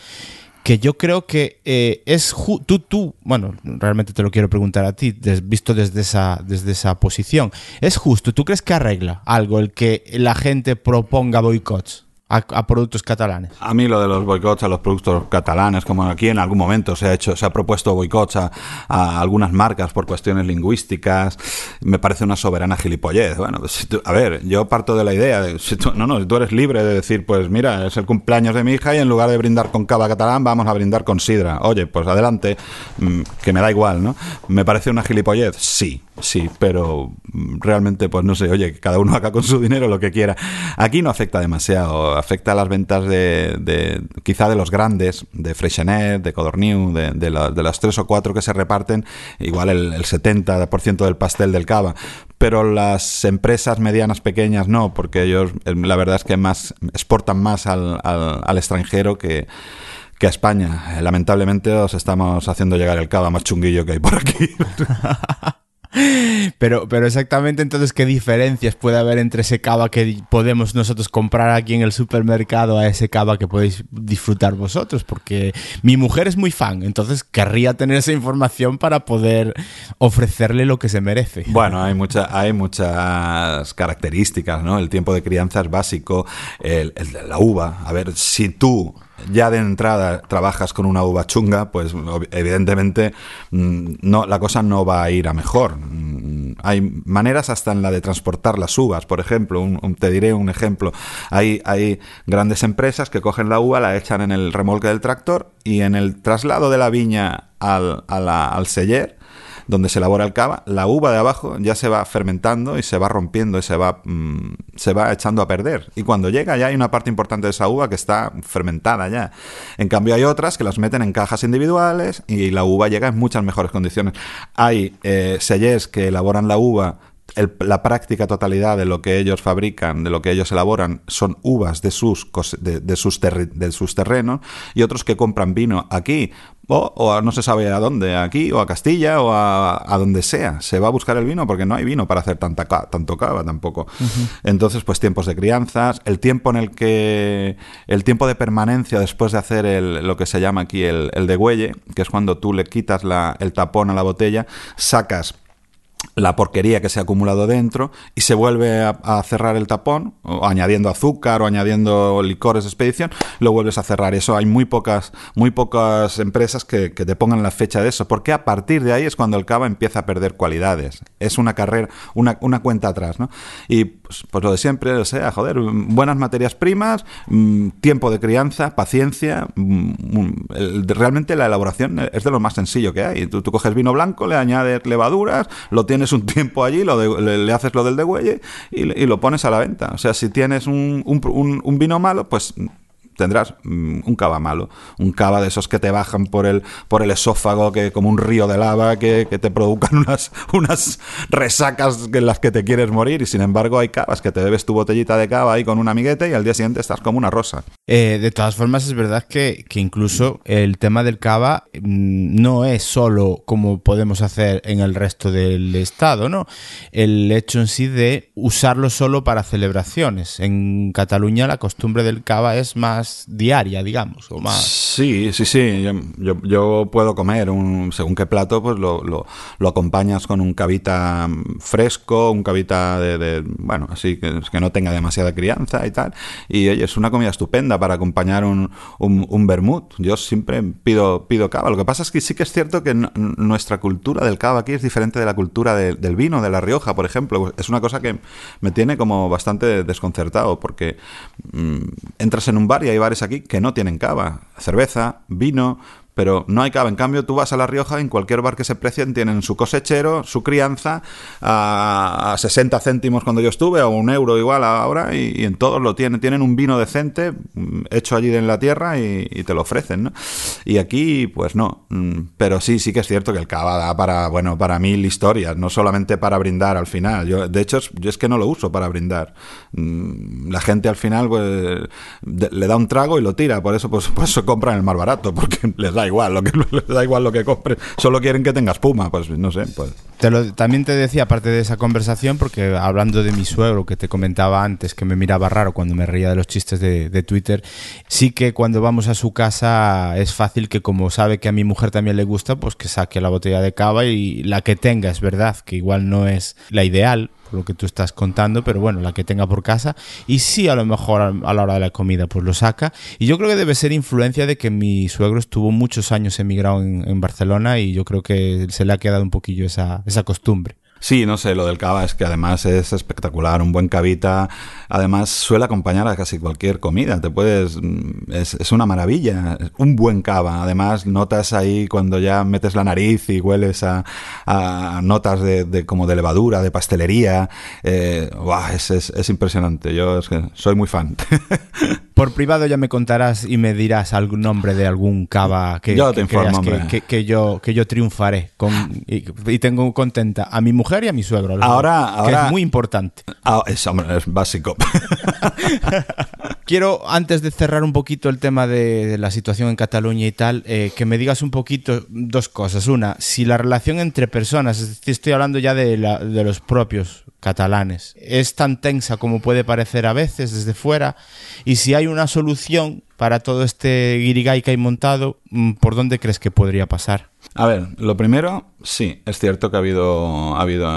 que yo creo que eh, es tú tú bueno realmente te lo quiero preguntar a ti visto desde esa desde esa posición es justo tú crees que arregla algo el que la gente proponga boicots a, productos catalanes. A mí lo de los boicots a los productos catalanes, como aquí en algún momento se ha hecho, se ha propuesto boicots a, algunas marcas por cuestiones lingüísticas, me parece una soberana gilipollez. Bueno, pues a ver, yo parto de la idea de, si tú, no, no, tú eres libre de decir, pues mira, es el cumpleaños de mi hija y en lugar de brindar con cava catalán vamos a brindar con sidra. Oye, pues adelante, mm, que me da igual, ¿no? ¿Me parece una gilipollez? Sí, sí, pero mm, realmente, pues no sé, oye, que cada uno haga con su dinero lo que quiera. Aquí no afecta demasiado afecta a las ventas de, quizá de los grandes, de Freixenet, de Codorniu, de, de, las tres o cuatro que se reparten, igual el, el 70% del pastel del cava. Pero las empresas medianas pequeñas no, porque ellos la verdad es que más exportan más al, extranjero que que a España. Lamentablemente os estamos haciendo llegar el cava más chunguillo que hay por aquí. Pero, pero exactamente entonces, ¿qué diferencias puede haber entre ese cava que podemos nosotros comprar aquí en el supermercado a ese cava que podéis disfrutar vosotros? Porque mi mujer es muy fan, entonces querría tener esa información para poder ofrecerle lo que se merece. Bueno, hay, mucha, hay muchas características, ¿no? El tiempo de crianza es básico, el, el la uva. A ver, si tú ya de entrada trabajas con una uva chunga, pues evidentemente mm, no, la cosa no va a ir a mejor. Mm, hay maneras hasta en la de transportar las uvas, por ejemplo, te diré un ejemplo. Hay, hay grandes empresas que cogen la uva, la echan en el remolque del tractor y en el traslado de la viña al, al seller, donde se elabora el cava, la uva de abajo ya se va fermentando y se va rompiendo y se va, mm, se va echando a perder. Y cuando llega ya hay una parte importante de esa uva que está fermentada ya. En cambio hay otras que las meten en cajas individuales y la uva llega en muchas mejores condiciones. Hay eh, que elaboran la uva la práctica totalidad de lo que ellos fabrican, de lo que ellos elaboran, son uvas de sus, de, sus, de sus terrenos y otros que compran vino aquí o, no se sabe a dónde, aquí o a Castilla o a, donde sea. Se va a buscar el vino porque no hay vino para hacer tanta, tanto cava tampoco. Entonces, pues tiempos de crianzas, el tiempo en el que, el tiempo de permanencia después de hacer el, lo que se llama aquí el, el degüelle, que es cuando tú le quitas la, el tapón a la botella, sacas la porquería que se ha acumulado dentro y se vuelve a, cerrar el tapón, o añadiendo azúcar o añadiendo licores de expedición, lo vuelves a cerrar. Eso hay muy pocas, muy pocas empresas que, te pongan la fecha de eso, porque a partir de ahí es cuando el cava empieza a perder cualidades. Es una carrera, una, una cuenta atrás, ¿no? Y pues, pues, lo de siempre, o sea, joder, buenas materias primas, mm, tiempo de crianza, paciencia. Mm, mm, realmente la elaboración es de lo más sencillo que hay. Tú, coges vino blanco, le añades levaduras, lo tienes un tiempo allí, lo le, haces lo del degüelle y, y, lo pones a la venta. O sea, si tienes un, un, un vino malo, pues tendrás mm, un cava malo, un cava de esos que te bajan por el, por el esófago, que como un río de lava, que, te provocan unas, unas resacas en las que te quieres morir, y sin embargo hay cavas que te bebes tu botellita de cava ahí con un amiguete y al día siguiente estás como una rosa. Eh, de todas formas, es verdad que, que, incluso el tema del cava mm, no es solo como podemos hacer en el resto del estado, ¿no? El hecho en sí de usarlo solo para celebraciones. En Cataluña la costumbre del cava es más diaria, digamos, o más... Sí, sí, sí. Yo, puedo comer un, según qué plato, pues lo, lo, acompañas con un cavita fresco, un cavita de, bueno, así que, que, no tenga demasiada crianza y tal. Y es una comida estupenda para acompañar un, un, un vermut. Yo siempre pido, pido cava. Lo que pasa es que sí que es cierto que nuestra cultura del cava aquí es diferente de la cultura del vino, de La Rioja, por ejemplo. Es una cosa que me tiene como bastante desconcertado porque mm, entras en un bar y bares aquí que no tienen cava. Cerveza, vino, pero no hay cava. En cambio, tú vas a La Rioja, en cualquier bar que se precien, tienen su cosechero, su crianza, a, 60 céntimos cuando yo estuve, o un euro igual ahora, y, en todos lo tienen. Tienen un vino decente, mm, hecho allí en la tierra, y, te lo ofrecen, ¿no? Y aquí, pues no. Mm, pero sí, sí que es cierto que el cava da para, bueno, para mil historias, no solamente para brindar al final. Yo, de hecho, yo es que no lo uso para brindar. Mm, la gente al final, pues, le da un trago y lo tira, por eso, pues, pues se compran el más barato, porque les da igual lo que da igual lo que compres, solo quieren que tengas puma, pues no sé, pues. Te lo, también te decía, aparte de esa conversación, porque hablando de mi suegro, que te comentaba antes, que me miraba raro cuando me reía de los chistes de, de Twitter, sí que cuando vamos a su casa es fácil que como sabe que a mi mujer también le gusta, pues que saque la botella de cava y la que tenga, es verdad, que igual no es la ideal, lo que tú estás contando, pero bueno, la que tenga por casa. Y sí, a lo mejor a la hora de la comida, pues lo saca. Y yo creo que debe ser influencia de que mi suegro estuvo muchos años emigrado en, en Barcelona y yo creo que se le ha quedado un poquillo esa, esa costumbre. Sí, no sé, lo del cava es que además es espectacular, un buen cavita, además suele acompañar a casi cualquier comida, te puedes, mm, es, es, una maravilla, un buen cava, además notas ahí cuando ya metes la nariz y hueles a, a notas de, de, como de levadura, de pastelería, eh, es, es, es, impresionante, yo es que soy muy fan. Por privado ya me contarás y me dirás algún nombre de algún cava que, yo te que, informo, que, que, yo, que yo triunfaré con, y, y tengo contenta a mi mujer y a mi suegro. Ahora, ahora es muy importante. Ah, es, hombre, es básico. Quiero, antes de cerrar un poquito el tema de, la situación en Cataluña y tal, eh, que me digas un poquito dos cosas. Una, si la relación entre personas, es decir, estoy hablando ya de, la, de los propios catalanes, es tan tensa como puede parecer a veces desde fuera, y si hay una solución para todo este guirigay que hay montado, mm, ¿por dónde crees que podría pasar? A ver, lo primero, sí, es cierto que ha habido, ha habido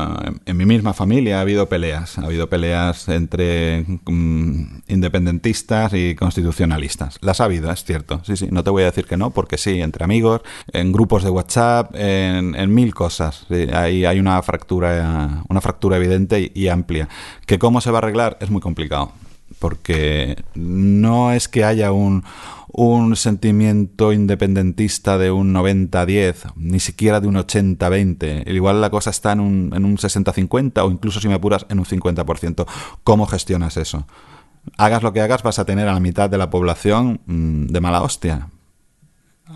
en mi misma familia ha habido peleas, ha habido peleas entre um, independentistas y constitucionalistas. Las ha habido, es cierto, sí, sí, no te voy a decir que no, porque sí, entre amigos, en grupos de WhatsApp, en, mil cosas. Hay, hay una fractura, una fractura evidente y, amplia. Que cómo se va a arreglar es muy complicado porque no es que haya un, un sentimiento independentista de un 90-10, ni siquiera de un 80-20. Igual la cosa está en un, en un 60-50 o incluso si me apuras en un 50%. ¿Cómo gestionas eso? Hagas lo que hagas, vas a tener a la mitad de la población mm, de mala hostia.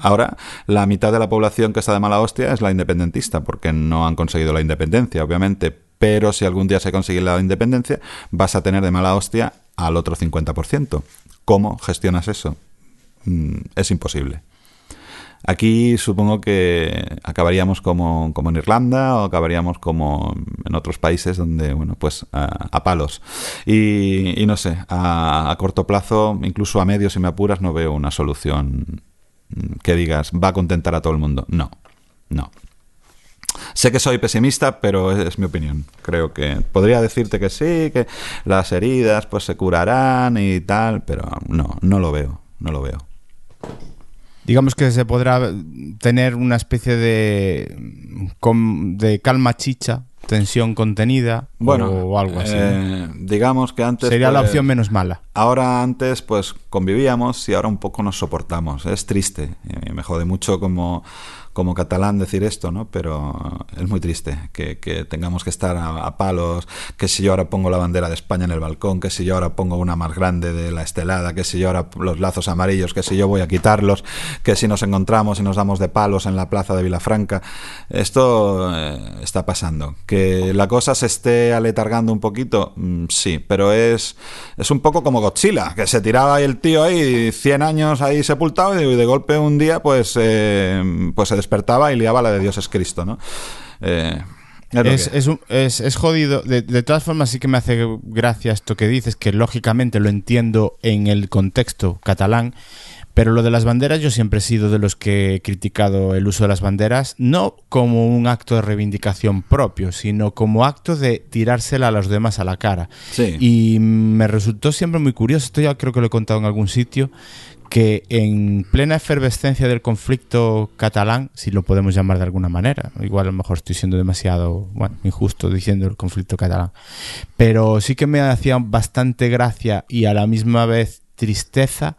Ahora, la mitad de la población que está de mala hostia es la independentista, porque no han conseguido la independencia, obviamente. Pero si algún día se consigue la independencia, vas a tener de mala hostia al otro 50%. ¿Cómo gestionas eso? Mm, es imposible. Aquí supongo que acabaríamos como, como, en Irlanda o acabaríamos como en otros países donde, bueno, pues a, palos. Y, no sé, a, a, corto plazo, incluso a medio, si me apuras, no veo una solución que digas va a contentar a todo el mundo. No, no. Sé que soy pesimista, pero es, mi opinión. Creo que podría decirte que sí, que las heridas pues se curarán y tal, pero no, no lo veo, no lo veo. Digamos que se podrá tener una especie de, de calma chicha tensión contenida bueno, o algo así. Eh, digamos que antes... Sería la pues, opción menos mala. Ahora antes pues convivíamos y ahora un poco nos soportamos. Es triste. me jode mucho como como catalán decir esto, ¿no? Pero es muy triste que, tengamos que estar a, palos, que si yo ahora pongo la bandera de España en el balcón, que si yo ahora pongo una más grande de la estelada, que si yo ahora los lazos amarillos, que si yo voy a quitarlos, que si nos encontramos y nos damos de palos en la plaza de Vilafranca. Esto eh, está pasando. Que la cosa se esté aletargando un poquito, mm, sí, pero es, es un poco como Godzilla, que se tiraba ahí el tío ahí 100 años ahí sepultado y de golpe un día pues, eh, pues se despertaba y liaba la de Dios es Cristo, ¿no? Eh, es, es, es, jodido. De, de, todas formas, sí que me hace gracia esto que dices, que lógicamente lo entiendo en el contexto catalán. Pero lo de las banderas, yo siempre he sido de los que he criticado el uso de las banderas, no como un acto de reivindicación propio, sino como acto de tirársela a los demás a la cara. Y me resultó siempre muy curioso, esto ya creo que lo he contado en algún sitio, que en plena efervescencia del conflicto catalán, si lo podemos llamar de alguna manera, igual a lo mejor estoy siendo demasiado injusto diciendo el conflicto catalán, pero sí que me hacía bastante gracia y a la misma vez tristeza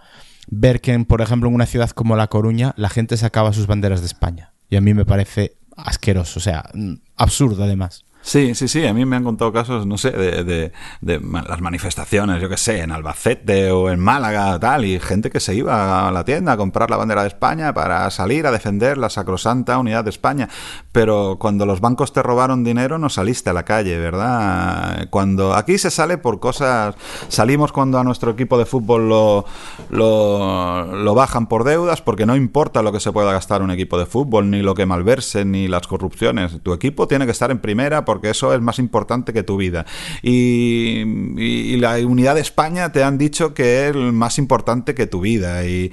ver que, por ejemplo, en una ciudad como La Coruña, la gente sacaba sus banderas de España. Y a mí me parece asqueroso, o sea, absurdo además. Sí, sí, sí. A mí me han contado casos, no sé, de, las manifestaciones, yo qué sé, en Albacete o en Málaga, tal, y gente que se iba a la tienda a comprar la bandera de España para salir a defender la sacrosanta unidad de España. Pero cuando los bancos te robaron dinero, no saliste a la calle, ¿verdad? Cuando aquí se sale por cosas. Salimos cuando a nuestro equipo de fútbol lo, lo, lo bajan por deudas, porque no importa lo que se pueda gastar un equipo de fútbol, ni lo que malverse, ni las corrupciones. Tu equipo tiene que estar en primera por porque eso es más importante que tu vida. Y, la unidad de España te han dicho que es más importante que tu vida y,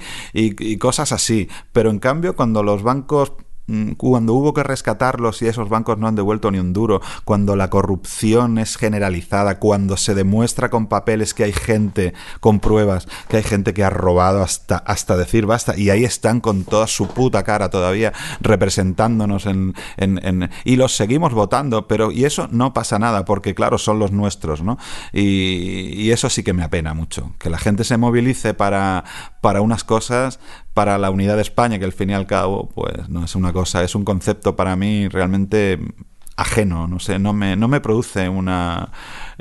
cosas así. Pero en cambio, cuando los bancos cuando hubo que rescatarlos y esos bancos no han devuelto ni un duro, cuando la corrupción es generalizada, cuando se demuestra con papeles que hay gente, con pruebas, que hay gente que ha robado hasta, hasta decir basta, y ahí están con toda su puta cara todavía representándonos en, en, y los seguimos votando, pero y eso no pasa nada, porque claro, son los nuestros, ¿no? Y, y eso sí que me apena mucho, que la gente se movilice para, para unas cosas, para la unidad de España, que al fin y al cabo, pues no es una cosa, es un concepto para mí realmente ajeno, no sé, no me, no me produce una...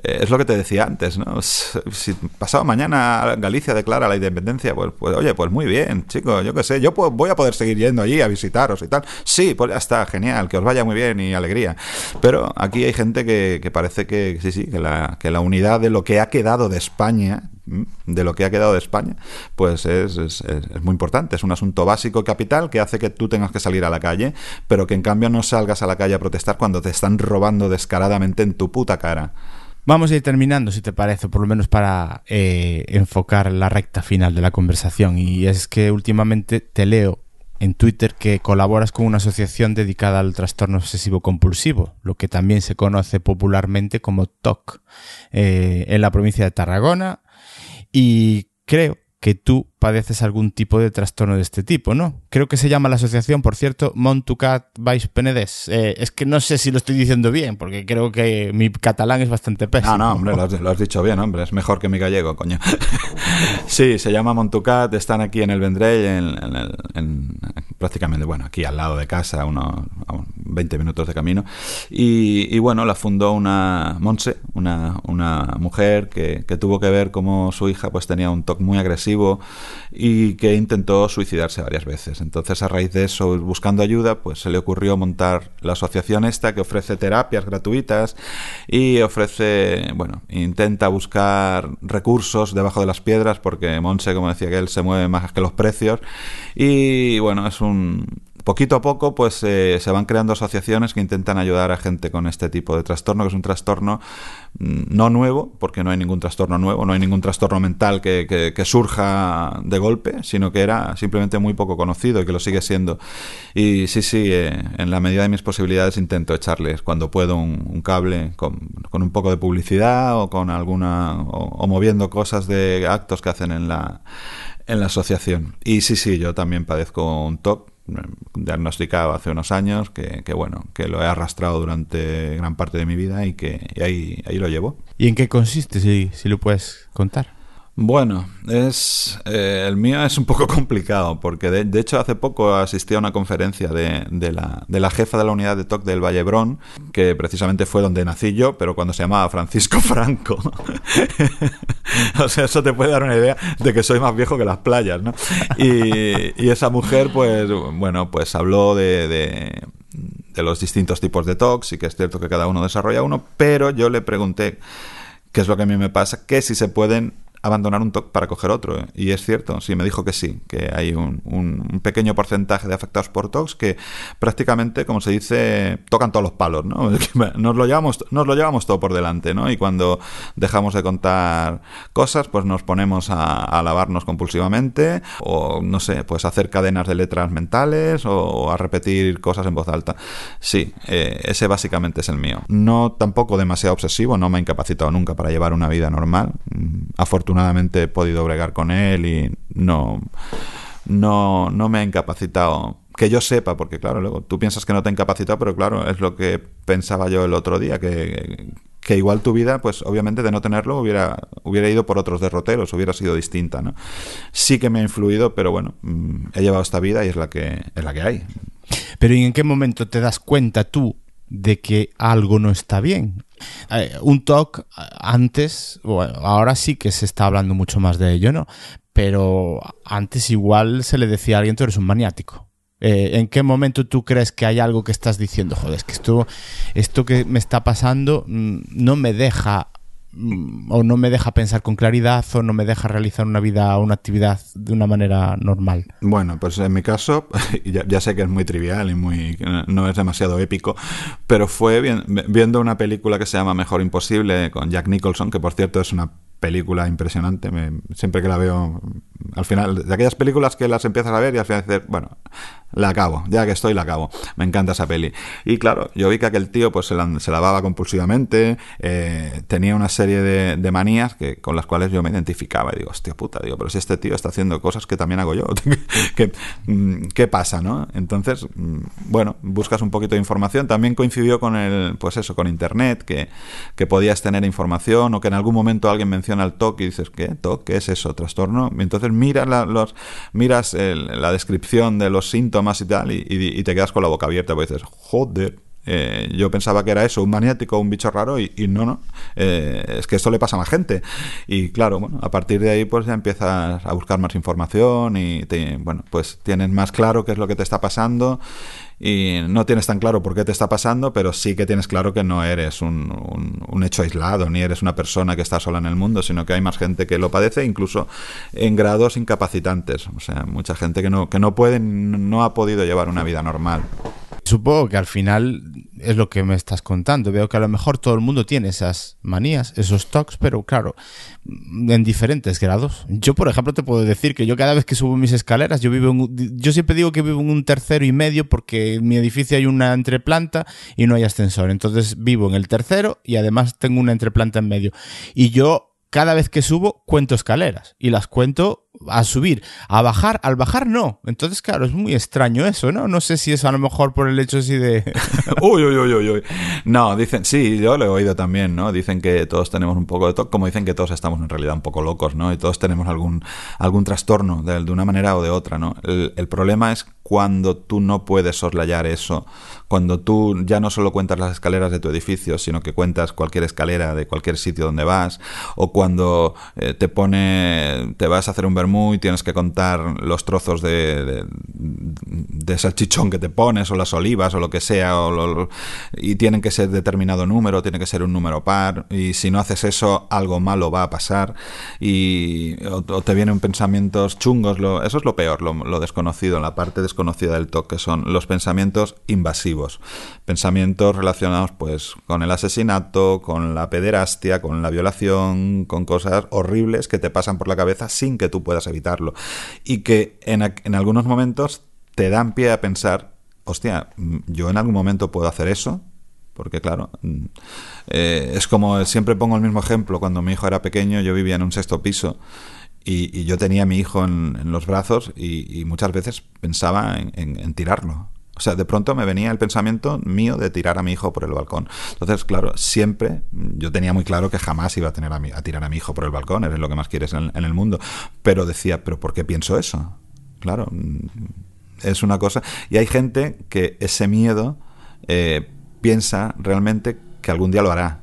Eh, es lo que te decía antes, ¿no? Si pasado mañana Galicia declara la independencia, pues, pues oye, pues muy bien, chicos, yo qué sé, yo voy a poder seguir yendo allí a visitaros y tal. Sí, pues ya está, genial, que os vaya muy bien y alegría. Pero aquí hay gente que, que parece que, sí, sí, que la, unidad de lo que ha quedado de España de lo que ha quedado de España, pues es, es, muy importante. Es un asunto básico capital que hace que tú tengas que salir a la calle, pero que en cambio no salgas a la calle a protestar cuando te están robando descaradamente en tu puta cara. Vamos a ir terminando, si te parece, por lo menos para eh, enfocar la recta final de la conversación. Y es que últimamente te leo en Twitter que colaboras con una asociación dedicada al trastorno obsesivo compulsivo, lo que también se conoce popularmente como TOC, eh, en la provincia de Tarragona, y creo que tú padeces algún tipo de trastorno de este tipo, ¿no? Creo que se llama la asociación, por cierto, Montucat Baix Penedès. Eh, es que no sé si lo estoy diciendo bien, porque creo que mi catalán es bastante pésimo. Ah, no, hombre, lo has, dicho bien, hombre, es mejor que mi gallego, coño. sí, se llama Montucat, están aquí en el Vendrell, en, prácticamente, bueno, aquí al lado de casa, unos 20 minutos de camino. Y, bueno, la fundó una Monse, una, una mujer que, que tuvo que ver cómo su hija pues tenía un toque muy agresivo y que intentó suicidarse varias veces. Entonces, a raíz de eso, buscando ayuda, pues se le ocurrió montar la asociación esta que ofrece terapias gratuitas y ofrece, bueno, intenta buscar recursos debajo de las piedras porque Monse, como decía que él, se mueve más que los precios y bueno, es un poquito a poco pues se van creando asociaciones que intentan ayudar a gente con este tipo de trastorno, que es un trastorno mm, no nuevo, porque no hay ningún trastorno nuevo, no hay ningún trastorno mental que, surja de golpe, sino que era simplemente muy poco conocido y que lo sigue siendo. Y sí, sí, eh, en la medida de mis posibilidades intento echarles cuando puedo un, cable con, un poco de publicidad o con alguna, o moviendo cosas de actos que hacen en la en la asociación. Y sí, sí, yo también padezco un TOC diagnosticado hace unos años, que, bueno, que lo he arrastrado durante gran parte de mi vida y que ahí, ahí lo llevo. ¿Y en qué consiste, si, si lo puedes contar? Bueno, es eh, el mío es un poco complicado porque de, hecho hace poco asistí a una conferencia de, de, la, de, la, jefa de la unidad de TOC del Vallebrón, que precisamente fue donde nací yo, pero cuando se llamaba Francisco Franco. o sea, eso te puede dar una idea de que soy más viejo que las playas, ¿no? Y, y esa mujer, pues, bueno, pues habló de, de de los distintos tipos de TOCs y que es cierto que cada uno desarrolla uno, pero yo le pregunté qué es lo que a mí me pasa, que si se pueden abandonar un TOC para coger otro. ¿eh? Y es cierto, sí, me dijo que sí, que hay un, pequeño porcentaje de afectados por TOCs que prácticamente, como se dice, tocan todos los palos, ¿no? Nos lo llevamos, nos lo llevamos todo por delante, ¿no? Y cuando dejamos de contar cosas, pues nos ponemos a, lavarnos compulsivamente o, no sé, pues hacer cadenas de letras mentales o a repetir cosas en voz alta. Sí, eh, ese básicamente es el mío. No tampoco demasiado obsesivo, no me ha incapacitado nunca para llevar una vida normal. Mm, afortunadamente afortunadamente he podido bregar con él y no, no, no me ha incapacitado. Que yo sepa, porque claro, luego tú piensas que no te ha incapacitado, pero claro, es lo que pensaba yo el otro día, que, que igual tu vida, pues obviamente de no tenerlo hubiera, hubiera ido por otros derroteros, hubiera sido distinta, ¿no? Sí que me ha influido, pero bueno, mm, he llevado esta vida y es la que, es la que hay. Pero ¿y en qué momento te das cuenta tú de que algo no está bien. Eh, un talk antes, bueno, ahora sí que se está hablando mucho más de ello, ¿no? Pero antes igual se le decía a alguien, tú eres un maniático. Eh, ¿En qué momento tú crees que hay algo que estás diciendo? Joder, es que esto, esto que me está pasando mm, no me deja o no me deja pensar con claridad o no me deja realizar una vida o una actividad de una manera normal. Bueno, pues en mi caso, ya, sé que es muy trivial y muy no es demasiado épico, pero fue viendo una película que se llama Mejor Imposible con Jack Nicholson, que por cierto es una película impresionante. siempre que la veo, al final, de aquellas películas que las empiezas a ver y al final dices, bueno, la acabo, ya que estoy, la acabo. Me encanta esa peli. Y claro, yo vi que aquel tío pues se, la, se lavaba compulsivamente, eh, tenía una serie de, manías que, con las cuales yo me identificaba. Y digo, hostia puta, digo, pero si este tío está haciendo cosas que también hago yo, ¿qué, mm, ¿qué, pasa, no? Entonces, mm, bueno, buscas un poquito de información. También coincidió con el, pues eso, con internet, que, que podías tener información o que en algún momento alguien menciona el TOC y dices, ¿qué? ¿TOC? ¿Qué es eso? ¿Trastorno? Entonces miras la, los, miras la descripción de los síntomas y tal, y, te quedas con la boca abierta, porque dices, joder, eh, yo pensaba que era eso, un maniático, un bicho raro, y, no, no. Eh, es que esto le pasa a más gente. Y claro, bueno, a partir de ahí, pues ya empiezas a buscar más información y te, bueno, pues tienes más claro qué es lo que te está pasando y no tienes tan claro por qué te está pasando, pero sí que tienes claro que no eres un, un, hecho aislado, ni eres una persona que está sola en el mundo, sino que hay más gente que lo padece, incluso en grados incapacitantes. O sea, mucha gente que no, que no puede, no ha podido llevar una vida normal. Supongo que al final es lo que me estás contando. Veo que a lo mejor todo el mundo tiene esas manías, esos tocs, pero claro, en diferentes grados. Yo, por ejemplo, te puedo decir que yo cada vez que subo mis escaleras, yo vivo en, yo siempre digo que vivo en un tercero y medio porque en mi edificio hay una entreplanta y no hay ascensor. Entonces vivo en el tercero y además tengo una entreplanta en medio. Y yo cada vez que subo cuento escaleras y las cuento a subir, a bajar, al bajar no. Entonces, claro, es muy extraño eso, ¿no? No sé si es a lo mejor por el hecho así de... uy, uy, uy, uy, No, dicen, sí, yo lo he oído también, ¿no? Dicen que todos tenemos un poco de toque, como dicen que todos estamos en realidad un poco locos, ¿no? Y todos tenemos algún, algún trastorno de, una manera o de otra, ¿no? El, el problema es cuando tú no puedes soslayar eso, cuando tú ya no solo cuentas las escaleras de tu edificio, sino que cuentas cualquier escalera de cualquier sitio donde vas, o cuando eh, te pone, te vas a hacer un vermú y tienes que contar los trozos de, de salchichón que te pones o las olivas o lo que sea y tienen que ser determinado número, tiene que ser un número par y si no haces eso algo malo va a pasar y o, te vienen pensamientos chungos, lo, eso es lo peor, lo, lo desconocido, la parte desconocida del toque son los pensamientos invasivos, pensamientos relacionados pues con el asesinato, con la pederastia, con la violación, con cosas horribles que te pasan por la cabeza sin que tú puedas evitarlo y que en, en algunos momentos te dan pie a pensar, hostia, mm, yo en algún momento puedo hacer eso, porque claro, mm, eh, es como siempre pongo el mismo ejemplo, cuando mi hijo era pequeño yo vivía en un sexto piso y, yo tenía a mi hijo en, los brazos y, muchas veces pensaba en, tirarlo. O sea, de pronto me venía el pensamiento mío de tirar a mi hijo por el balcón. Entonces, claro, siempre yo tenía muy claro que jamás iba a, tener a, a tirar a mi hijo por el balcón, eres lo que más quieres en, en el mundo. Pero decía, ¿pero por qué pienso eso? Claro, mm, es una cosa. Y hay gente que ese miedo eh, piensa realmente que algún día lo hará.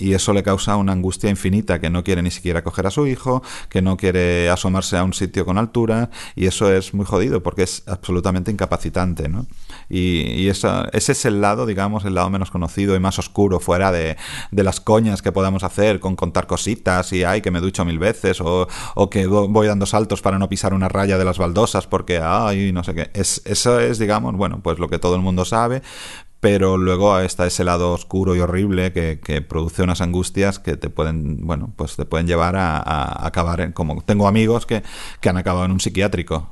Y eso le causa una angustia infinita, que no quiere ni siquiera coger a su hijo, que no quiere asomarse a un sitio con altura, y eso es muy jodido porque es absolutamente incapacitante, ¿no? Y, ese es el lado, digamos, el lado menos conocido y más oscuro, fuera de, las coñas que podamos hacer con contar cositas y ay, que me ducho mil veces, o, que voy dando saltos para no pisar una raya de las baldosas porque ay, no sé qué. Es, eso es, digamos, bueno, pues lo que todo el mundo sabe, pero luego está ese lado oscuro y horrible que, produce unas angustias que te pueden, bueno, pues te pueden llevar a, acabar en, como tengo amigos que, que han acabado en un psiquiátrico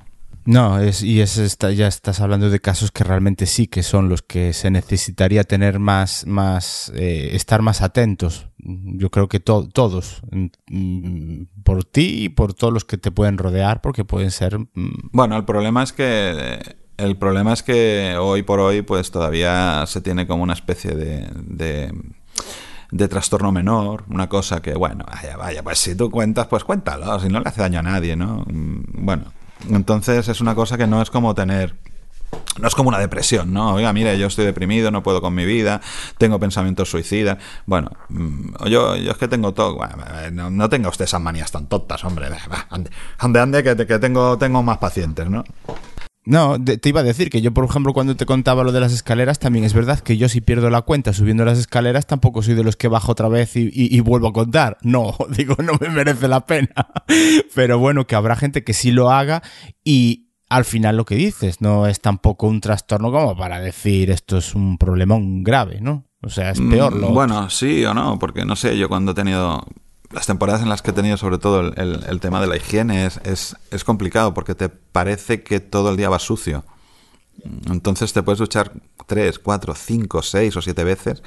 no, es, y es ya estás hablando de casos que realmente sí que son los que se necesitaría tener más, más eh, estar más atentos. Yo creo que todos, mm, por ti y por todos los que te pueden rodear, porque pueden ser. Mm, bueno, el problema es que el problema es que hoy por hoy, pues todavía se tiene como una especie de, de trastorno menor, una cosa que, bueno, vaya, vaya, pues si tú cuentas, pues cuéntalo, si no le hace daño a nadie, ¿no? Mm, bueno, entonces es una cosa que no es como tener no es como una depresión, ¿no? Oiga, mire, yo estoy deprimido, no puedo con mi vida, tengo pensamientos suicidas. Bueno, mm, yo, yo es que tengo todo. no, tenga usted esas manías tan tontas, hombre. Ande, ande, ande que, que tengo, tengo más pacientes, ¿no? No, te iba a decir que yo, por ejemplo, cuando te contaba lo de las escaleras, también es verdad que yo si pierdo la cuenta subiendo las escaleras, tampoco soy de los que bajo otra vez y, vuelvo a contar. No, digo, no me merece la pena. Pero bueno, que habrá gente que sí lo haga y al final lo que dices, no es tampoco un trastorno como para decir esto es un problemón grave, ¿no? O sea, es peor lo... Bueno, sí o no, porque no sé, yo cuando he tenido las temporadas en las que he tenido sobre todo el, tema de la higiene es, complicado porque te parece que todo el día va sucio. Entonces te puedes duchar tres, cuatro, cinco, seis o siete veces,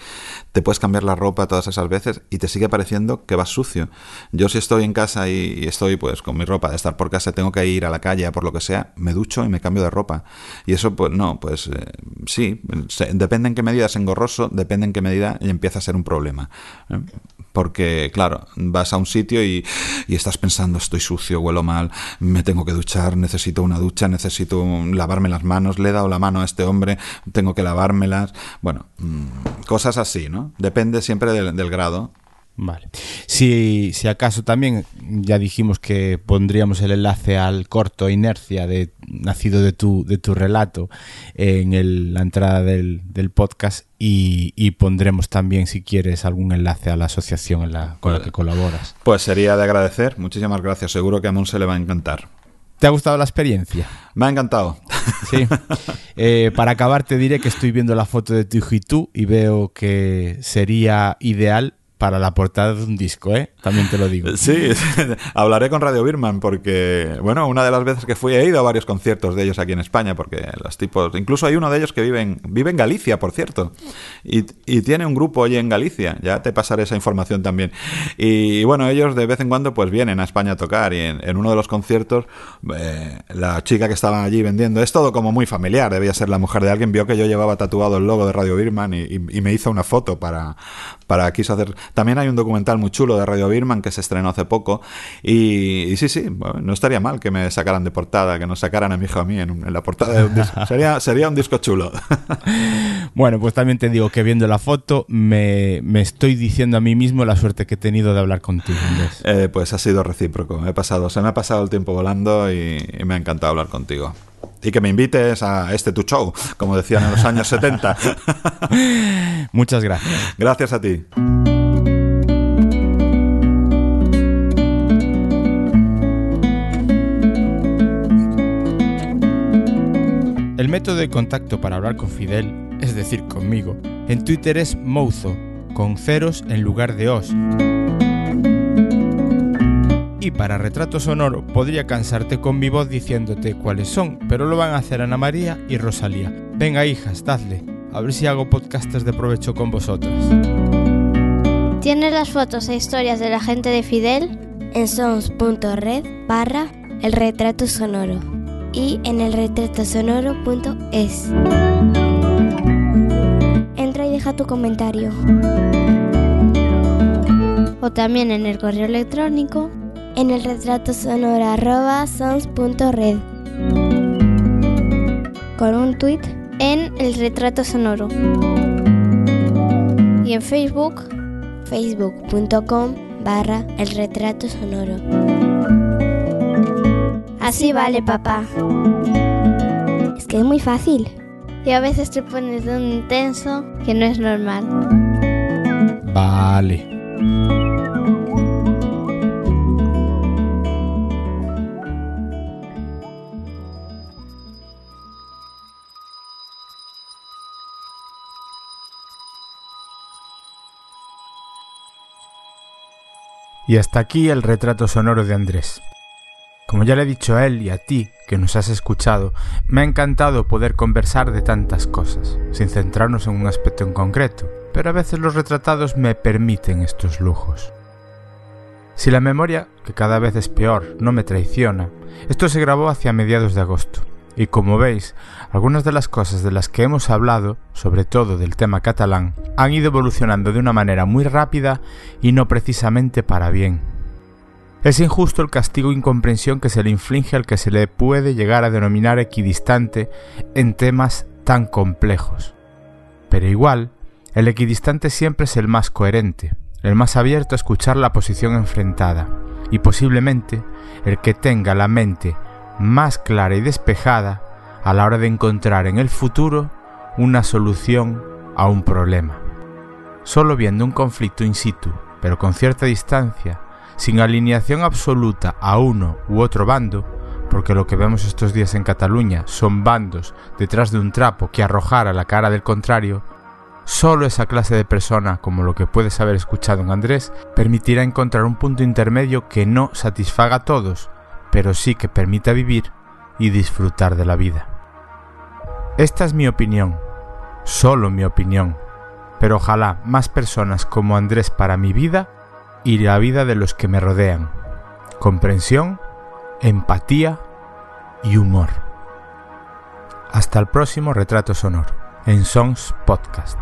te puedes cambiar la ropa todas esas veces y te sigue pareciendo que vas sucio. Yo si estoy en casa y, estoy pues con mi ropa de estar por casa, tengo que ir a la calle por lo que sea, me ducho y me cambio de ropa. Y eso pues no, pues eh, sí, depende en qué medida es engorroso, depende en qué medida y empieza a ser un problema. ¿eh? Porque, claro, vas a un sitio y, y, estás pensando, estoy sucio, huelo mal, me tengo que duchar, necesito una ducha, necesito lavarme las manos, le he dado la mano a este hombre, tengo que lavármelas. Bueno, mm, cosas así, ¿no? Depende siempre del, del grado Vale. Si, si acaso también ya dijimos que pondríamos el enlace al corto Inercia de nacido de tu, de tu relato en la entrada del, podcast y, pondremos también, si quieres, algún enlace a la asociación en la, con la que colaboras. Pues sería de agradecer. Muchísimas gracias. Seguro que a Monse le va a encantar. ¿Te ha gustado la experiencia? Me ha encantado. Sí. Eh, para acabar te diré que estoy viendo la foto de tu hijo y tú y veo que sería ideal para la portada de un disco, ¿eh? También te lo digo. Sí, hablaré con Radio Birman porque, bueno, una de las veces que fui he ido a varios conciertos de ellos aquí en España porque los tipos, incluso hay uno de ellos que vive en, vive en Galicia, por cierto, y, tiene un grupo allí en Galicia, ya te pasaré esa información también. Y bueno, ellos de vez en cuando pues vienen a España a tocar y en, uno de los conciertos eh, la chica que estaba allí vendiendo, es todo como muy familiar, debía ser la mujer de alguien, vio que yo llevaba tatuado el logo de Radio Birman y, y me hizo una foto para, para quiso hacer también hay un documental muy chulo de Radio Birman que se estrenó hace poco. Y, sí, sí, no estaría mal que me sacaran de portada, que nos sacaran a mi hijo a mí en, la portada de un disco. Sería, sería un disco chulo. bueno, pues también te digo que viendo la foto me, estoy diciendo a mí mismo la suerte que he tenido de hablar contigo. Eh, pues ha sido recíproco. He pasado, se me ha pasado el tiempo volando y, me ha encantado hablar contigo. Y que me invites a este tu show, como decían en los años 70. Muchas gracias. Gracias a ti. El método de contacto para hablar con Fidel, es decir, conmigo, en Twitter es Mouzo, con ceros en lugar de os. Y para retrato sonoro podría cansarte con mi voz diciéndote cuáles son, pero lo van a hacer Ana María y Rosalía. Venga hijas, dadle, a ver si hago podcastes de provecho con vosotras. ¿Tienes las fotos e historias de la gente de Fidel? En sons.red barra el retrato sonoro y en el retratosonoro.es. Entra y deja tu comentario. O también en el correo electrónico en el retrato. Con un tweet en el retrato sonoro. Y en Facebook facebook.com barra el retrato sonoro. Así vale, papá. Es que es muy fácil. Y a veces te pones de un intenso que no es normal. Vale. Y hasta aquí el retrato sonoro de Andrés. Como ya le he dicho a él y a ti, que nos has escuchado, me ha encantado poder conversar de tantas cosas, sin centrarnos en un aspecto en concreto, pero a veces los retratados me permiten estos lujos. Si la memoria, que cada vez es peor, no me traiciona, esto se grabó hacia mediados de agosto, y como veis, algunas de las cosas de las que hemos hablado, sobre todo del tema catalán, han ido evolucionando de una manera muy rápida y no precisamente para bien. Es injusto el castigo e incomprensión que se le inflige al que se le puede llegar a denominar equidistante en temas tan complejos. Pero igual, el equidistante siempre es el más coherente, el más abierto a escuchar la posición enfrentada, y posiblemente el que tenga la mente más clara y despejada a la hora de encontrar en el futuro una solución a un problema. Solo viendo un conflicto in situ, pero con cierta distancia, sin alineación absoluta a uno u otro bando, porque lo que vemos estos días en Cataluña son bandos detrás de un trapo que arrojar a la cara del contrario, solo esa clase de persona, como lo que puedes haber escuchado en Andrés, permitirá encontrar un punto intermedio que no satisfaga a todos, pero sí que permita vivir y disfrutar de la vida. Esta es mi opinión, solo mi opinión, pero ojalá más personas como Andrés para mi vida y la vida de los que me rodean. Comprensión, empatía y humor. Hasta el próximo retrato sonoro en Songs Podcast.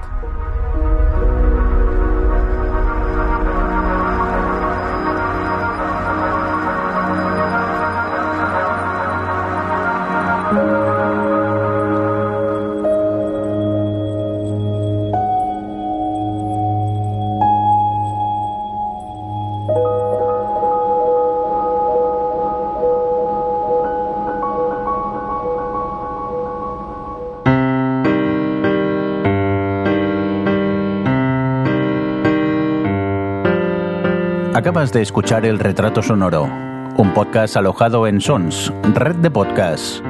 De escuchar El Retrato Sonoro, un podcast alojado en Sons, red de podcasts.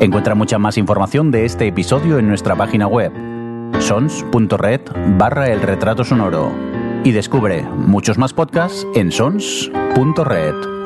Encuentra mucha más información de este episodio en nuestra página web, sons.red barra El Retrato Sonoro. Y descubre muchos más podcasts en sons.red.